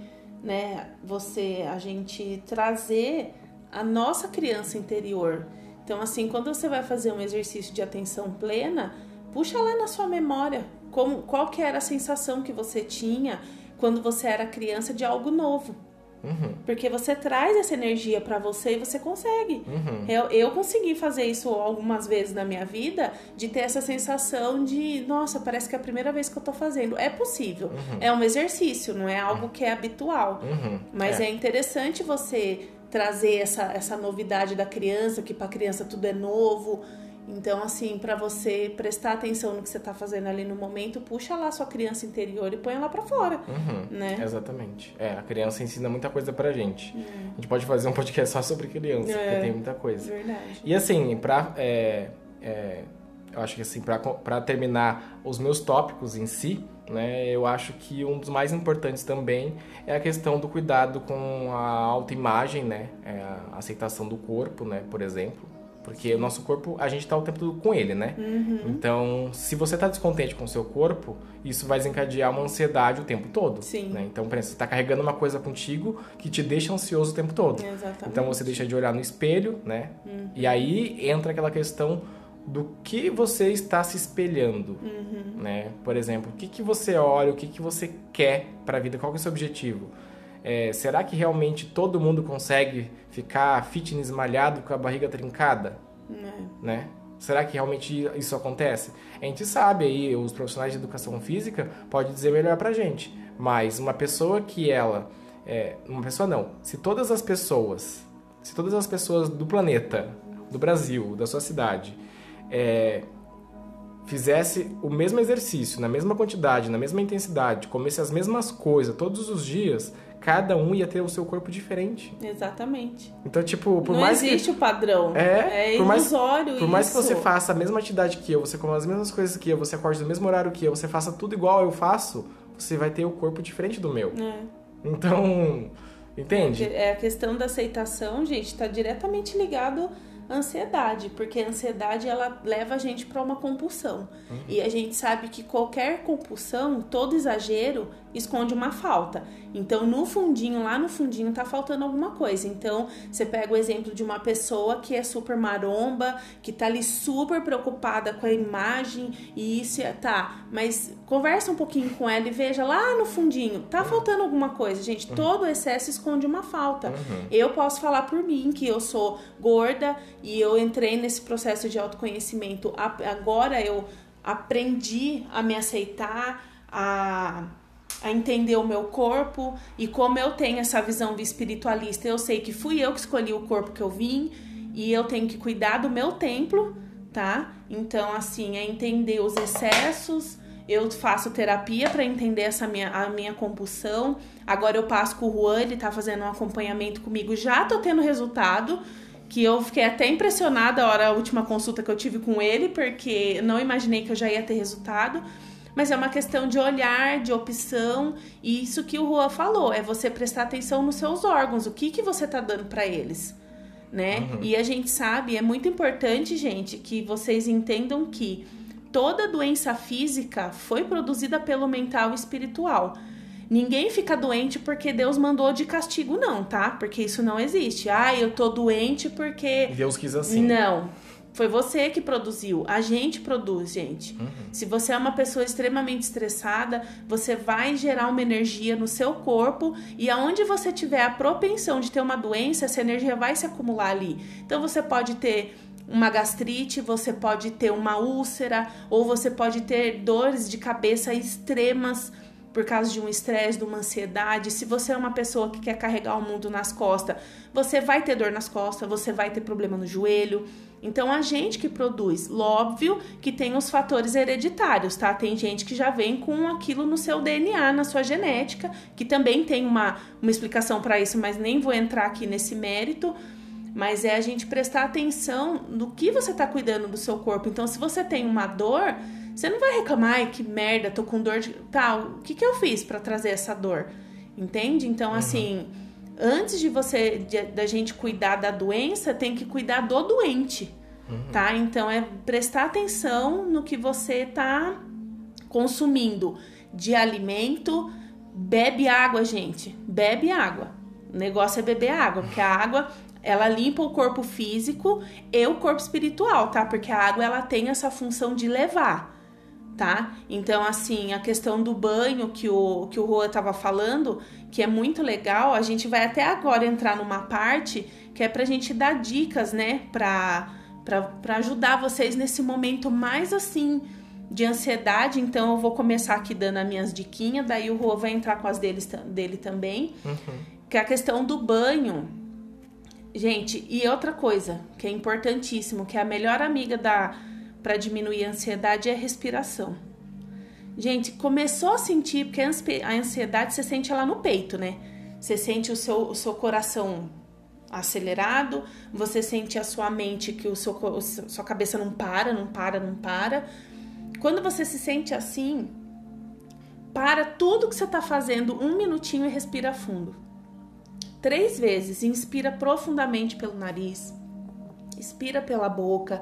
né? Você, a gente trazer a nossa criança interior. Então, assim, quando você vai fazer um exercício de atenção plena, puxa lá na sua memória como, qual que era a sensação que você tinha quando você era criança de algo novo. Uhum. Porque você traz essa energia para você e você consegue. Uhum. Eu, eu consegui fazer isso algumas vezes na minha vida, de ter essa sensação de, nossa, parece que é a primeira vez que eu tô fazendo. É possível. Uhum. É um exercício, não é algo que é habitual. Uhum. Mas é. é interessante você trazer essa, essa novidade da criança, que para criança tudo é novo. Então, assim, para você prestar atenção no que você tá fazendo ali no momento, puxa lá sua criança interior e põe ela para fora, uhum, né? Exatamente. É, a criança ensina muita coisa pra gente. É. A gente pode fazer um podcast só sobre criança, é, porque tem muita coisa. Verdade. E assim, pra... É, é, eu acho que assim, para terminar os meus tópicos em si, né, eu acho que um dos mais importantes também é a questão do cuidado com a autoimagem, né, é a aceitação do corpo, né, por exemplo. Porque o nosso corpo, a gente está o tempo todo com ele, né? Uhum. Então, se você está descontente com o seu corpo, isso vai desencadear uma ansiedade o tempo todo. Sim. Né? Então, por exemplo, você está carregando uma coisa contigo que te deixa ansioso o tempo todo. Exatamente. Então, você deixa de olhar no espelho, né? Uhum. E aí entra aquela questão do que você está se espelhando, uhum. né? Por exemplo, o que, que você olha, o que, que você quer para a vida, qual é o seu objetivo? É, será que realmente todo mundo consegue ficar fitness malhado com a barriga trincada? É. Né? Será que realmente isso acontece? A gente sabe aí, os profissionais de educação física podem dizer melhor pra gente. Mas uma pessoa que ela. É, uma pessoa não. Se todas as pessoas, se todas as pessoas do planeta, do Brasil, da sua cidade, é, fizesse o mesmo exercício, na mesma quantidade, na mesma intensidade, comesse as mesmas coisas todos os dias, cada um ia ter o seu corpo diferente. Exatamente. Então, tipo, por Não mais existe que... o padrão. É, é por mais, ilusório Por mais que você faça a mesma atividade que eu, você coma as mesmas coisas que eu, você acorde no mesmo horário que eu, você faça tudo igual eu faço, você vai ter o corpo diferente do meu. É. Então, entende? É a questão da aceitação, gente, está diretamente ligado ansiedade, porque a ansiedade ela leva a gente para uma compulsão. Uhum. E a gente sabe que qualquer compulsão, todo exagero, esconde uma falta. Então, no fundinho, lá no fundinho, tá faltando alguma coisa. Então, você pega o exemplo de uma pessoa que é super maromba, que tá ali super preocupada com a imagem, e isso é, tá, mas conversa um pouquinho com ela e veja lá no fundinho, tá faltando alguma coisa. Gente, uhum. todo excesso esconde uma falta. Uhum. Eu posso falar por mim que eu sou gorda e eu entrei nesse processo de autoconhecimento. Agora eu aprendi a me aceitar, a a entender o meu corpo e como eu tenho essa visão espiritualista, eu sei que fui eu que escolhi o corpo que eu vim e eu tenho que cuidar do meu templo, tá? Então, assim, é entender os excessos. Eu faço terapia para entender essa minha, a minha compulsão. Agora eu passo com o Juan, ele tá fazendo um acompanhamento comigo, já tô tendo resultado. Que eu fiquei até impressionada a hora a última consulta que eu tive com ele, porque não imaginei que eu já ia ter resultado mas é uma questão de olhar, de opção, e isso que o Juan falou, é você prestar atenção nos seus órgãos, o que, que você está dando para eles. né? Uhum. E a gente sabe, é muito importante, gente, que vocês entendam que toda doença física foi produzida pelo mental e espiritual. Ninguém fica doente porque Deus mandou de castigo, não, tá? Porque isso não existe. Ah, eu tô doente porque. Deus quis assim. Não. Foi você que produziu. A gente produz, gente. Uhum. Se você é uma pessoa extremamente estressada, você vai gerar uma energia no seu corpo e aonde você tiver a propensão de ter uma doença, essa energia vai se acumular ali. Então você pode ter uma gastrite, você pode ter uma úlcera ou você pode ter dores de cabeça extremas por causa de um estresse, de uma ansiedade. Se você é uma pessoa que quer carregar o mundo nas costas, você vai ter dor nas costas, você vai ter problema no joelho. Então a gente que produz, óbvio que tem os fatores hereditários, tá? Tem gente que já vem com aquilo no seu DNA, na sua genética, que também tem uma, uma explicação para isso, mas nem vou entrar aqui nesse mérito. Mas é a gente prestar atenção no que você está cuidando do seu corpo. Então, se você tem uma dor, você não vai reclamar, ai, que merda, tô com dor de. Tá, o que, que eu fiz para trazer essa dor? Entende? Então, uhum. Antes de você, de, da gente cuidar da doença, tem que cuidar do doente, uhum. tá? Então, é prestar atenção no que você tá consumindo de alimento. Bebe água, gente. Bebe água. O negócio é beber água, porque a água ela limpa o corpo físico e o corpo espiritual, tá? Porque a água ela tem essa função de levar tá? Então, assim, a questão do banho que o, que o Rua estava falando, que é muito legal, a gente vai até agora entrar numa parte que é pra gente dar dicas, né, pra, pra, pra ajudar vocês nesse momento mais assim de ansiedade. Então, eu vou começar aqui dando as minhas diquinhas, daí o Rua vai entrar com as deles, dele também, uhum. que é a questão do banho. Gente, e outra coisa que é importantíssimo, que é a melhor amiga da para diminuir a ansiedade é a respiração. Gente, começou a sentir, porque a ansiedade você sente ela no peito, né? Você sente o seu, o seu coração acelerado, você sente a sua mente que o seu, a sua cabeça não para, não para, não para. Quando você se sente assim, para tudo que você está fazendo um minutinho e respira fundo. Três vezes, inspira profundamente pelo nariz, expira pela boca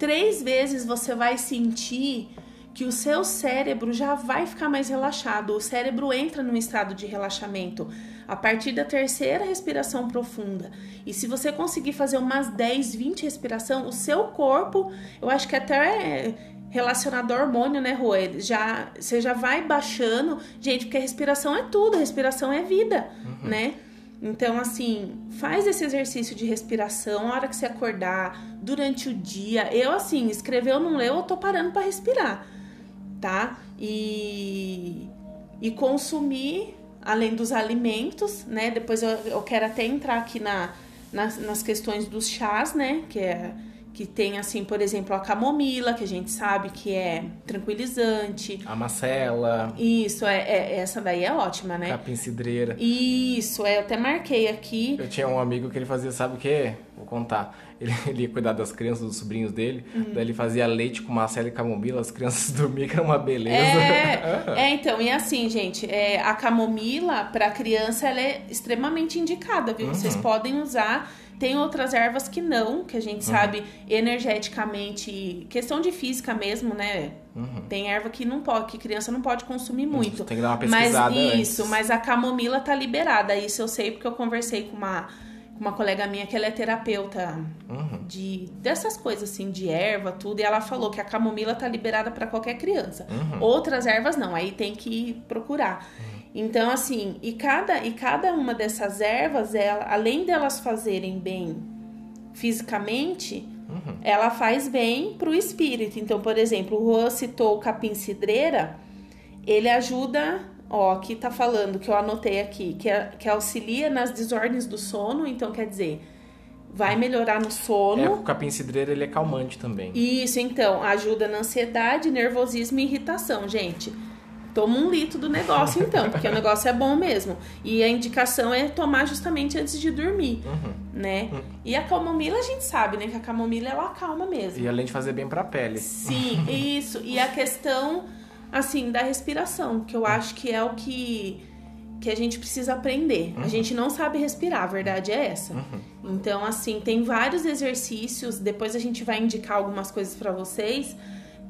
três vezes você vai sentir que o seu cérebro já vai ficar mais relaxado. O cérebro entra num estado de relaxamento a partir da terceira respiração profunda. E se você conseguir fazer umas 10, 20 respiração, o seu corpo, eu acho que até relacionado ao hormônio, né, Rô? Já, você já vai baixando. Gente, porque a respiração é tudo, a respiração é vida, uhum. né? Então, assim, faz esse exercício de respiração a hora que você acordar, durante o dia. Eu, assim, escreveu, não leu, eu tô parando para respirar, tá? E, e consumir, além dos alimentos, né? Depois eu, eu quero até entrar aqui na, nas, nas questões dos chás, né? Que é que tem assim, por exemplo, a camomila, que a gente sabe que é tranquilizante. A macela. Isso, é, é essa daí é ótima, né? Capim cidreira. Isso, é, eu até marquei aqui. Eu tinha um amigo que ele fazia, sabe o quê? Vou contar. Ele, ele ia cuidar das crianças, dos sobrinhos dele, uhum. daí ele fazia leite com macela e camomila, as crianças dormiam, que era uma beleza. É, é então, e assim, gente, é, a camomila para criança ela é extremamente indicada, viu? Uhum. Vocês podem usar tem outras ervas que não, que a gente uhum. sabe energeticamente, questão de física mesmo, né? Uhum. Tem erva que não pode, que criança não pode consumir muito. Tem que dar uma pesquisada Mas isso, antes. mas a camomila tá liberada. Isso eu sei porque eu conversei com uma uma colega minha que ela é terapeuta uhum. de dessas coisas assim, de erva, tudo, e ela falou que a camomila tá liberada para qualquer criança. Uhum. Outras ervas não, aí tem que procurar. Uhum. Então, assim, e cada, e cada uma dessas ervas, ela, além delas fazerem bem fisicamente, uhum. ela faz bem para o espírito. Então, por exemplo, o Juan citou o capim cidreira, ele ajuda, ó, aqui tá falando, que eu anotei aqui, que, é, que auxilia nas desordens do sono, então quer dizer, vai melhorar no sono. É, o capim cidreira ele é calmante também. Isso, então, ajuda na ansiedade, nervosismo e irritação, gente. Toma um litro do negócio então, porque o negócio é bom mesmo. E a indicação é tomar justamente antes de dormir, uhum. né? Uhum. E a camomila a gente sabe, né? Que a camomila ela acalma mesmo. E além de fazer bem pra pele. Sim, isso. E a questão, assim, da respiração, que eu acho que é o que que a gente precisa aprender. Uhum. A gente não sabe respirar, a verdade é essa. Uhum. Então, assim, tem vários exercícios, depois a gente vai indicar algumas coisas para vocês.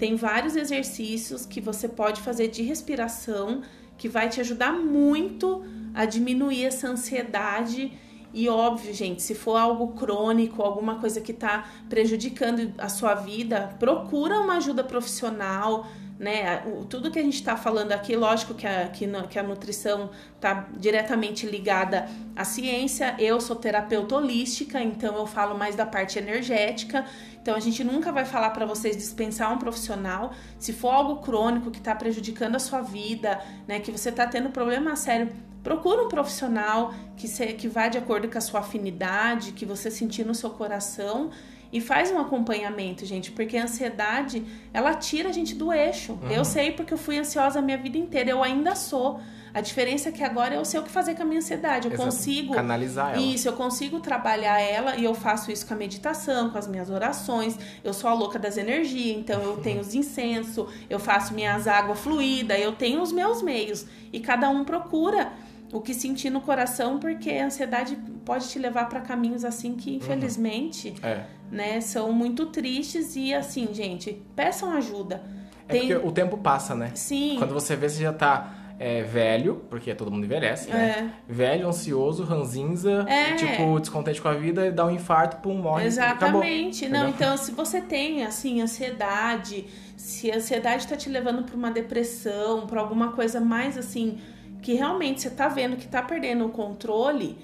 Tem vários exercícios que você pode fazer de respiração que vai te ajudar muito a diminuir essa ansiedade. E óbvio, gente, se for algo crônico, alguma coisa que está prejudicando a sua vida, procura uma ajuda profissional, né? Tudo que a gente está falando aqui, lógico que a, que, que a nutrição está diretamente ligada à ciência. Eu sou terapeuta holística, então eu falo mais da parte energética. Então a gente nunca vai falar para vocês dispensar um profissional. Se for algo crônico que está prejudicando a sua vida, né? Que você está tendo problema sério, procura um profissional que, se, que vá de acordo com a sua afinidade, que você sentir no seu coração e faz um acompanhamento, gente, porque a ansiedade, ela tira a gente do eixo. Uhum. Eu sei porque eu fui ansiosa a minha vida inteira, eu ainda sou. A diferença é que agora eu sei o que fazer com a minha ansiedade. Eu Exato. consigo canalizar ela. Isso, eu consigo trabalhar ela e eu faço isso com a meditação, com as minhas orações. Eu sou a louca das energias, então eu tenho os incensos, eu faço minhas águas fluídas, eu tenho os meus meios e cada um procura o que sentir no coração, porque a ansiedade pode te levar para caminhos assim que, uhum. infelizmente, uhum. é. né, são muito tristes e assim, gente, peçam ajuda. É Tem... porque o tempo passa, né? Sim. Quando você vê, você já tá é, velho, porque todo mundo envelhece, né? É. Velho, ansioso, ranzinza, é. tipo, descontente com a vida e dá um infarto, pum, morre. Exatamente. Acabou. Não, então, se você tem, assim, ansiedade, se a ansiedade tá te levando para uma depressão, para alguma coisa mais, assim, que realmente você está vendo que está perdendo o controle,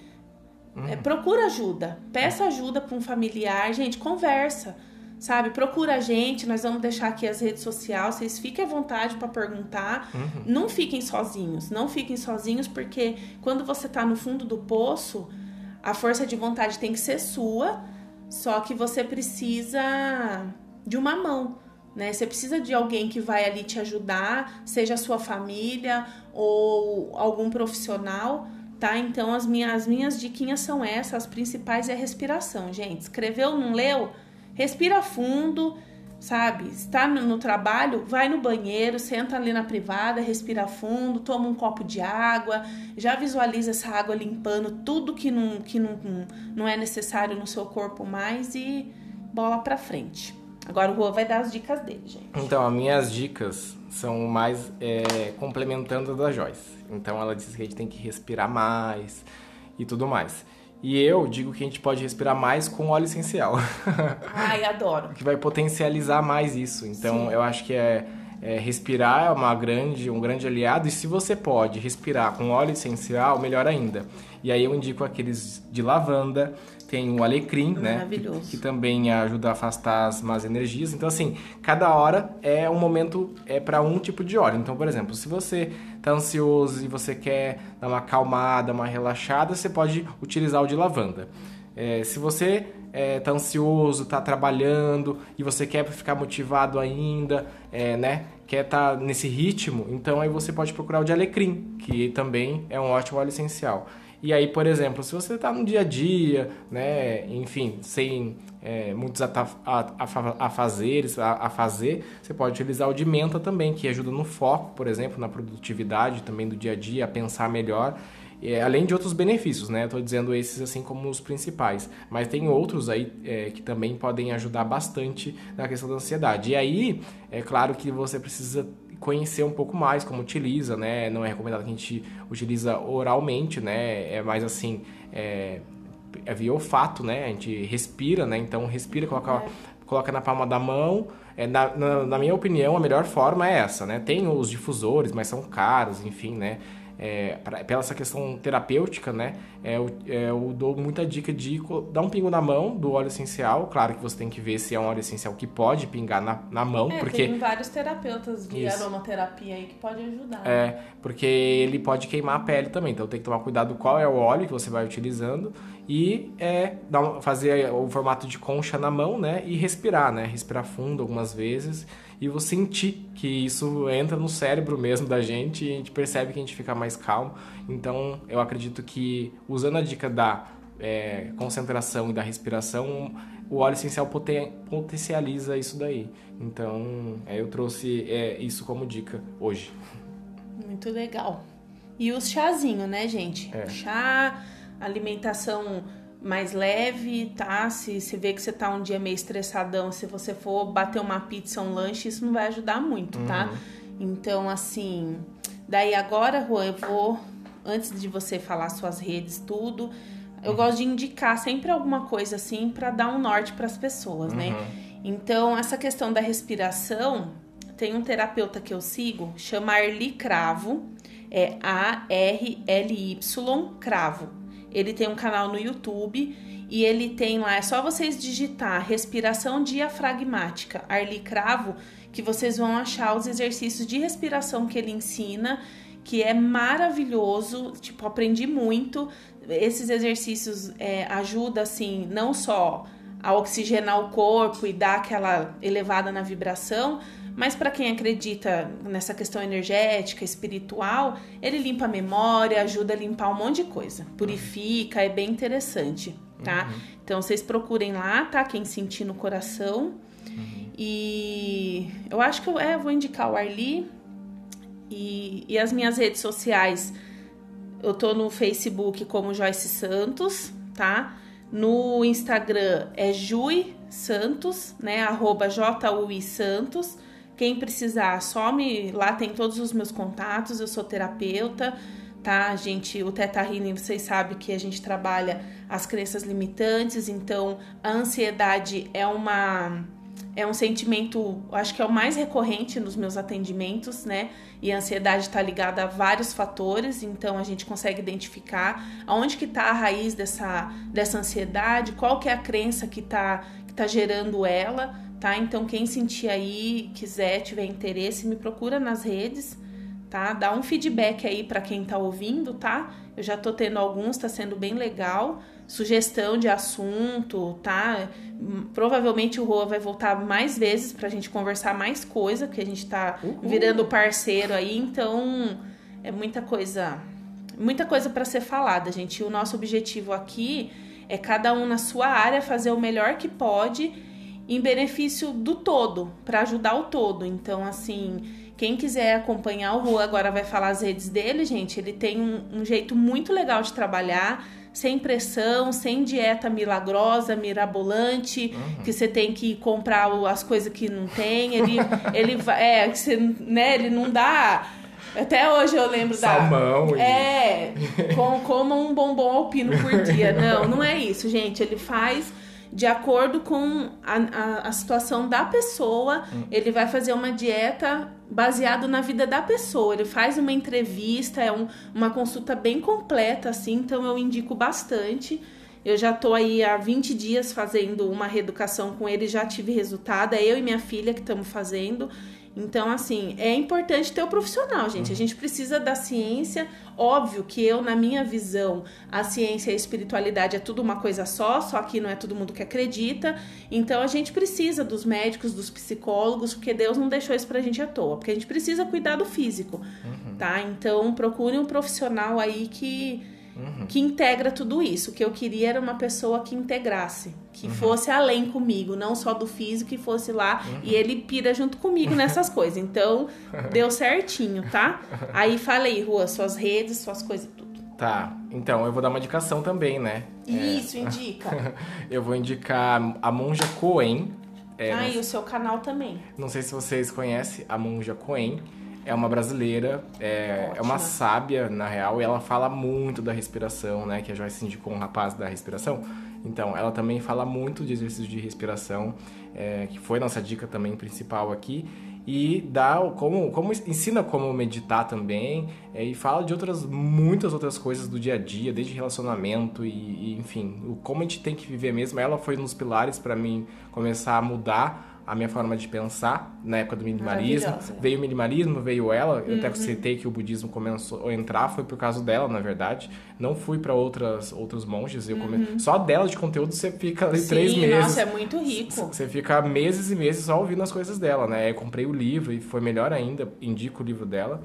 uhum. é, procura ajuda. Peça ajuda para um familiar. Gente, conversa, sabe? Procura a gente. Nós vamos deixar aqui as redes sociais. Vocês fiquem à vontade para perguntar. Uhum. Não fiquem sozinhos. Não fiquem sozinhos, porque quando você está no fundo do poço, a força de vontade tem que ser sua. Só que você precisa de uma mão né? Você precisa de alguém que vai ali te ajudar, seja a sua família ou algum profissional, tá? Então as minhas, as minhas diquinhas são essas, as principais é a respiração, gente. Escreveu, não leu? Respira fundo, sabe? Está no, no, trabalho, vai no banheiro, senta ali na privada, respira fundo, toma um copo de água, já visualiza essa água limpando tudo que não, que não, não é necessário no seu corpo mais e bola pra frente. Agora o Rua vai dar as dicas dele, gente. Então, as minhas dicas são mais é, complementando a da Joyce. Então, ela disse que a gente tem que respirar mais e tudo mais. E eu digo que a gente pode respirar mais com óleo essencial. Ai, adoro. que vai potencializar mais isso. Então, Sim. eu acho que é, é, respirar é uma grande, um grande aliado. E se você pode respirar com óleo essencial, melhor ainda. E aí eu indico aqueles de lavanda, tem o alecrim, né? Que, que, também ajuda a afastar as más energias. Então, assim, cada hora é um momento é para um tipo de óleo. Então, por exemplo, se você tá ansioso e você quer dar uma acalmada, uma relaxada, você pode utilizar o de lavanda. É, se você é, tá ansioso, tá trabalhando e você quer ficar motivado ainda, é, né? Quer estar tá nesse ritmo, então aí você pode procurar o de alecrim, que também é um ótimo óleo essencial. E aí, por exemplo, se você está no dia a dia, né, enfim, sem é, muitos afazeres a, a, fazer, você pode utilizar o de menta também, que ajuda no foco, por exemplo, na produtividade também do dia a dia, a pensar melhor. É, além de outros benefícios, né? Estou dizendo esses assim como os principais, mas tem outros aí é, que também podem ajudar bastante na questão da ansiedade. E aí, é claro que você precisa conhecer um pouco mais como utiliza, né? Não é recomendado que a gente utiliza oralmente, né? É mais assim, é, é via olfato, né? A gente respira, né? Então respira, coloca, é. coloca na palma da mão. É, na, na, na minha opinião, a melhor forma é essa, né? Tem os difusores, mas são caros, enfim, né? É, pra, pela essa questão terapêutica, né? É, eu, é, eu dou muita dica de dar um pingo na mão do óleo essencial. Claro que você tem que ver se é um óleo essencial que pode pingar na, na mão. É, porque... tem vários terapeutas de Isso. aromaterapia aí que pode ajudar. É, porque ele pode queimar a pele também. Então tem que tomar cuidado qual é o óleo que você vai utilizando e é, dar, fazer o formato de concha na mão, né? E respirar, né? Respirar fundo algumas vezes e você sentir que isso entra no cérebro mesmo da gente e a gente percebe que a gente fica mais calmo. Então, eu acredito que usando a dica da é, concentração e da respiração, o óleo essencial poten potencializa isso daí. Então, é, eu trouxe é, isso como dica hoje. Muito legal. E os chazinhos, né, gente? É. Chá, alimentação mais leve, tá? Se você vê que você tá um dia meio estressadão, se você for bater uma pizza, um lanche, isso não vai ajudar muito, tá? Uhum. Então, assim, daí agora, Juan, eu vou, antes de você falar suas redes, tudo, eu uhum. gosto de indicar sempre alguma coisa assim para dar um norte para as pessoas, né? uhum. né? Então, essa questão da respiração, tem um terapeuta que eu sigo, chama Arli Cravo, é A-R-L-Y Cravo. Ele tem um canal no YouTube e ele tem lá, é só vocês digitar respiração diafragmática, Arli Cravo, que vocês vão achar os exercícios de respiração que ele ensina, que é maravilhoso, tipo, aprendi muito. Esses exercícios é, ajudam, assim, não só a oxigenar o corpo e dar aquela elevada na vibração, mas para quem acredita nessa questão energética, espiritual, ele limpa a memória, ajuda a limpar um monte de coisa, purifica, é bem interessante, tá? Uhum. Então vocês procurem lá, tá? Quem sentir no coração. Uhum. E eu acho que eu é, vou indicar o Arli e, e as minhas redes sociais. Eu tô no Facebook como Joyce Santos, tá? No Instagram é Jui Santos, né? Arroba J-U-I Santos. Quem precisar, some. Lá tem todos os meus contatos. Eu sou terapeuta, tá? Gente, o Teta Healing, vocês sabem que a gente trabalha as crenças limitantes. Então, a ansiedade é uma é um sentimento, acho que é o mais recorrente nos meus atendimentos, né? E a ansiedade está ligada a vários fatores, então a gente consegue identificar aonde que está a raiz dessa, dessa ansiedade, qual que é a crença que está que tá gerando ela tá? Então quem sentir aí, quiser, tiver interesse, me procura nas redes, tá? Dá um feedback aí para quem tá ouvindo, tá? Eu já tô tendo alguns, tá sendo bem legal. Sugestão de assunto, tá? Provavelmente o Rua vai voltar mais vezes pra gente conversar mais coisa, porque a gente tá Uhul. virando parceiro aí, então é muita coisa, muita coisa para ser falada, gente. E o nosso objetivo aqui é cada um na sua área fazer o melhor que pode em benefício do todo, para ajudar o todo. Então, assim, quem quiser acompanhar o Rua agora vai falar as redes dele, gente. Ele tem um, um jeito muito legal de trabalhar, sem pressão, sem dieta milagrosa, mirabolante, uhum. que você tem que comprar as coisas que não tem. Ele, ele é, você, né? Ele não dá. Até hoje eu lembro Salmão da. É, com, como um bombom alpino por dia. Não, não é isso, gente. Ele faz de acordo com a, a, a situação da pessoa. Hum. Ele vai fazer uma dieta baseado na vida da pessoa. Ele faz uma entrevista, é um, uma consulta bem completa, assim, então eu indico bastante. Eu já tô aí há 20 dias fazendo uma reeducação com ele, já tive resultado. É eu e minha filha que estamos fazendo. Então, assim, é importante ter o profissional, gente. A uhum. gente precisa da ciência. Óbvio que eu, na minha visão, a ciência e a espiritualidade é tudo uma coisa só, só que não é todo mundo que acredita. Então, a gente precisa dos médicos, dos psicólogos, porque Deus não deixou isso pra gente à toa. Porque a gente precisa cuidar do físico, uhum. tá? Então, procure um profissional aí que uhum. que integra tudo isso. O que eu queria era uma pessoa que integrasse, que uhum. fosse além comigo, não só do físico, que fosse lá uhum. e ele pira junto comigo nessas coisas. Então, deu certinho, tá? Aí falei, Rua, suas redes, suas coisas, tudo. Tá, então eu vou dar uma indicação também, né? Isso, é... indica. eu vou indicar a Monja Coen. É, ah, e o seu canal também. Não sei se vocês conhecem a Monja Coen é uma brasileira, é, é, uma sábia, na real, e ela fala muito da respiração, né? Que a Joyce indicou um rapaz da respiração. Então, ela também fala muito de exercícios de respiração, é, que foi nossa dica também principal aqui. E dá como, como ensina como meditar também, é, e fala de outras, muitas outras coisas do dia a dia, desde relacionamento e, e enfim, o, como a gente tem que viver mesmo. Ela foi um dos pilares para mim começar a mudar a minha forma de pensar na época do minimalismo. Veio o minimalismo, veio ela. Eu até uhum. citei que o budismo começou a entrar, foi por causa dela, na verdade. Não fui para outras outros monges. Eu come... uhum. Só dela de conteúdo você fica ali Sim, três meses. Nossa, é muito rico. Você fica meses e meses só ouvindo as coisas dela, né? Eu comprei o livro e foi melhor ainda. Indico o livro dela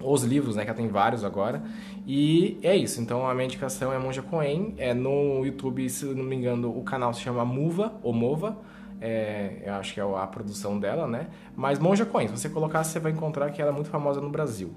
os livros, né, que ela tem vários agora. E é isso. Então a minha indicação é Monja Coen. É no YouTube, se não me engano, o canal se chama Mova ou Mova é, eu acho que é a produção dela, né? Mas Monja Coen, se você colocar, você vai encontrar que ela é muito famosa no Brasil.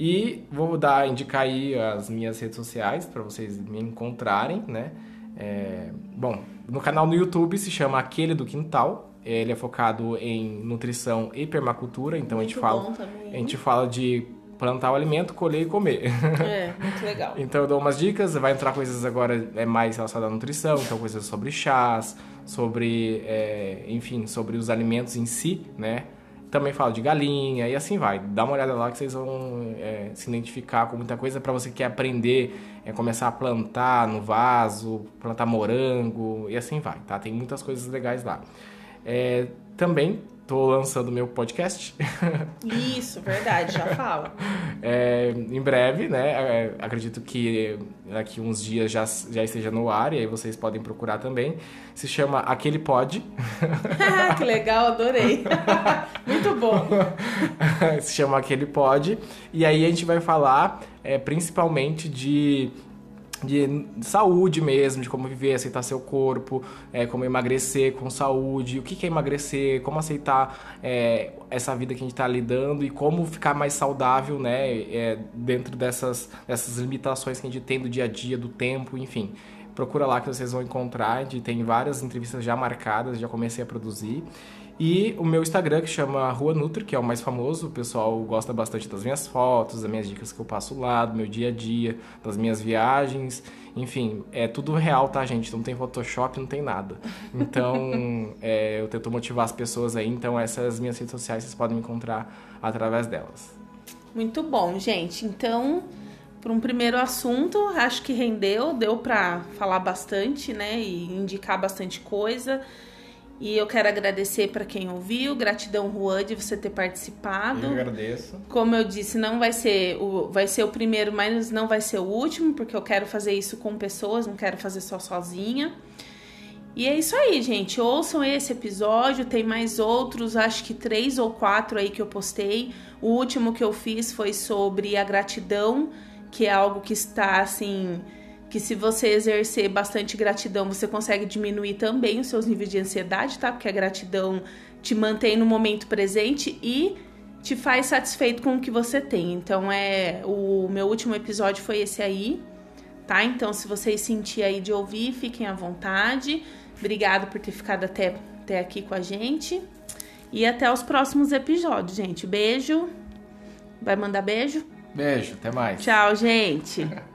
E vou dar, indicar aí as minhas redes sociais para vocês me encontrarem, né? É, bom, no canal no YouTube se chama Aquele do Quintal. Ele é focado em nutrição e permacultura, então Muito a gente fala, a gente fala de plantar o alimento, colher e comer. É, muito legal. então eu dou umas dicas, vai entrar coisas agora é mais relacionadas à nutrição, então coisas sobre chás, sobre, é, enfim, sobre os alimentos em si, né? Também falo de galinha e assim vai. Dá uma olhada lá que vocês vão é, se identificar com muita coisa para você que quer aprender, é, começar a plantar no vaso, plantar morango e assim vai, tá? Tem muitas coisas legais lá. É, também tô lançando meu podcast. Isso, verdade, já fala. É, em breve, né? É, acredito que daqui uns dias já, já esteja no ar e aí vocês podem procurar também. Se chama Aquele Pod. que legal, adorei. Muito bom. Se chama Aquele Pod. E aí a gente vai falar é, principalmente de de saúde mesmo, de como viver, aceitar seu corpo, é, como emagrecer com saúde, o que, é emagrecer, como aceitar é, essa vida que a gente está lidando e como ficar mais saudável, né, é, dentro dessas, dessas limitações que a gente tem do dia a dia, do tempo, enfim. Procura lá que vocês vão encontrar, a gente tem várias entrevistas já marcadas, já comecei a produzir. E o meu Instagram, que chama Rua Nutri, que é o mais famoso, o pessoal gosta bastante das minhas fotos, das minhas dicas que eu passo lá, do meu dia a dia, das minhas viagens. Enfim, é tudo real, tá, gente? Não tem Photoshop, não tem nada. Então, é, eu tento motivar as pessoas aí. Então, essas minhas redes sociais vocês podem me encontrar através delas. Muito bom, gente. Então, para um primeiro assunto, acho que rendeu, deu para falar bastante, né? E indicar bastante coisa. E eu quero agradecer para quem ouviu, gratidão Juan de você ter participado. Eu agradeço. Como eu disse, não vai ser o vai ser o primeiro, mas não vai ser o último, porque eu quero fazer isso com pessoas, não quero fazer só sozinha. E é isso aí, gente. Ouçam esse episódio, tem mais outros, acho que três ou quatro aí que eu postei. O último que eu fiz foi sobre a gratidão, que é algo que está assim que se você exercer bastante gratidão, você consegue diminuir também os seus níveis de ansiedade, tá? Porque a gratidão te mantém no momento presente e te faz satisfeito com o que você tem. Então é o meu último episódio foi esse aí, tá? Então se vocês sentir aí de ouvir, fiquem à vontade. Obrigado por ter ficado até, até aqui com a gente. E até os próximos episódios, gente. Beijo. Vai mandar beijo? Beijo, até mais. Tchau, gente.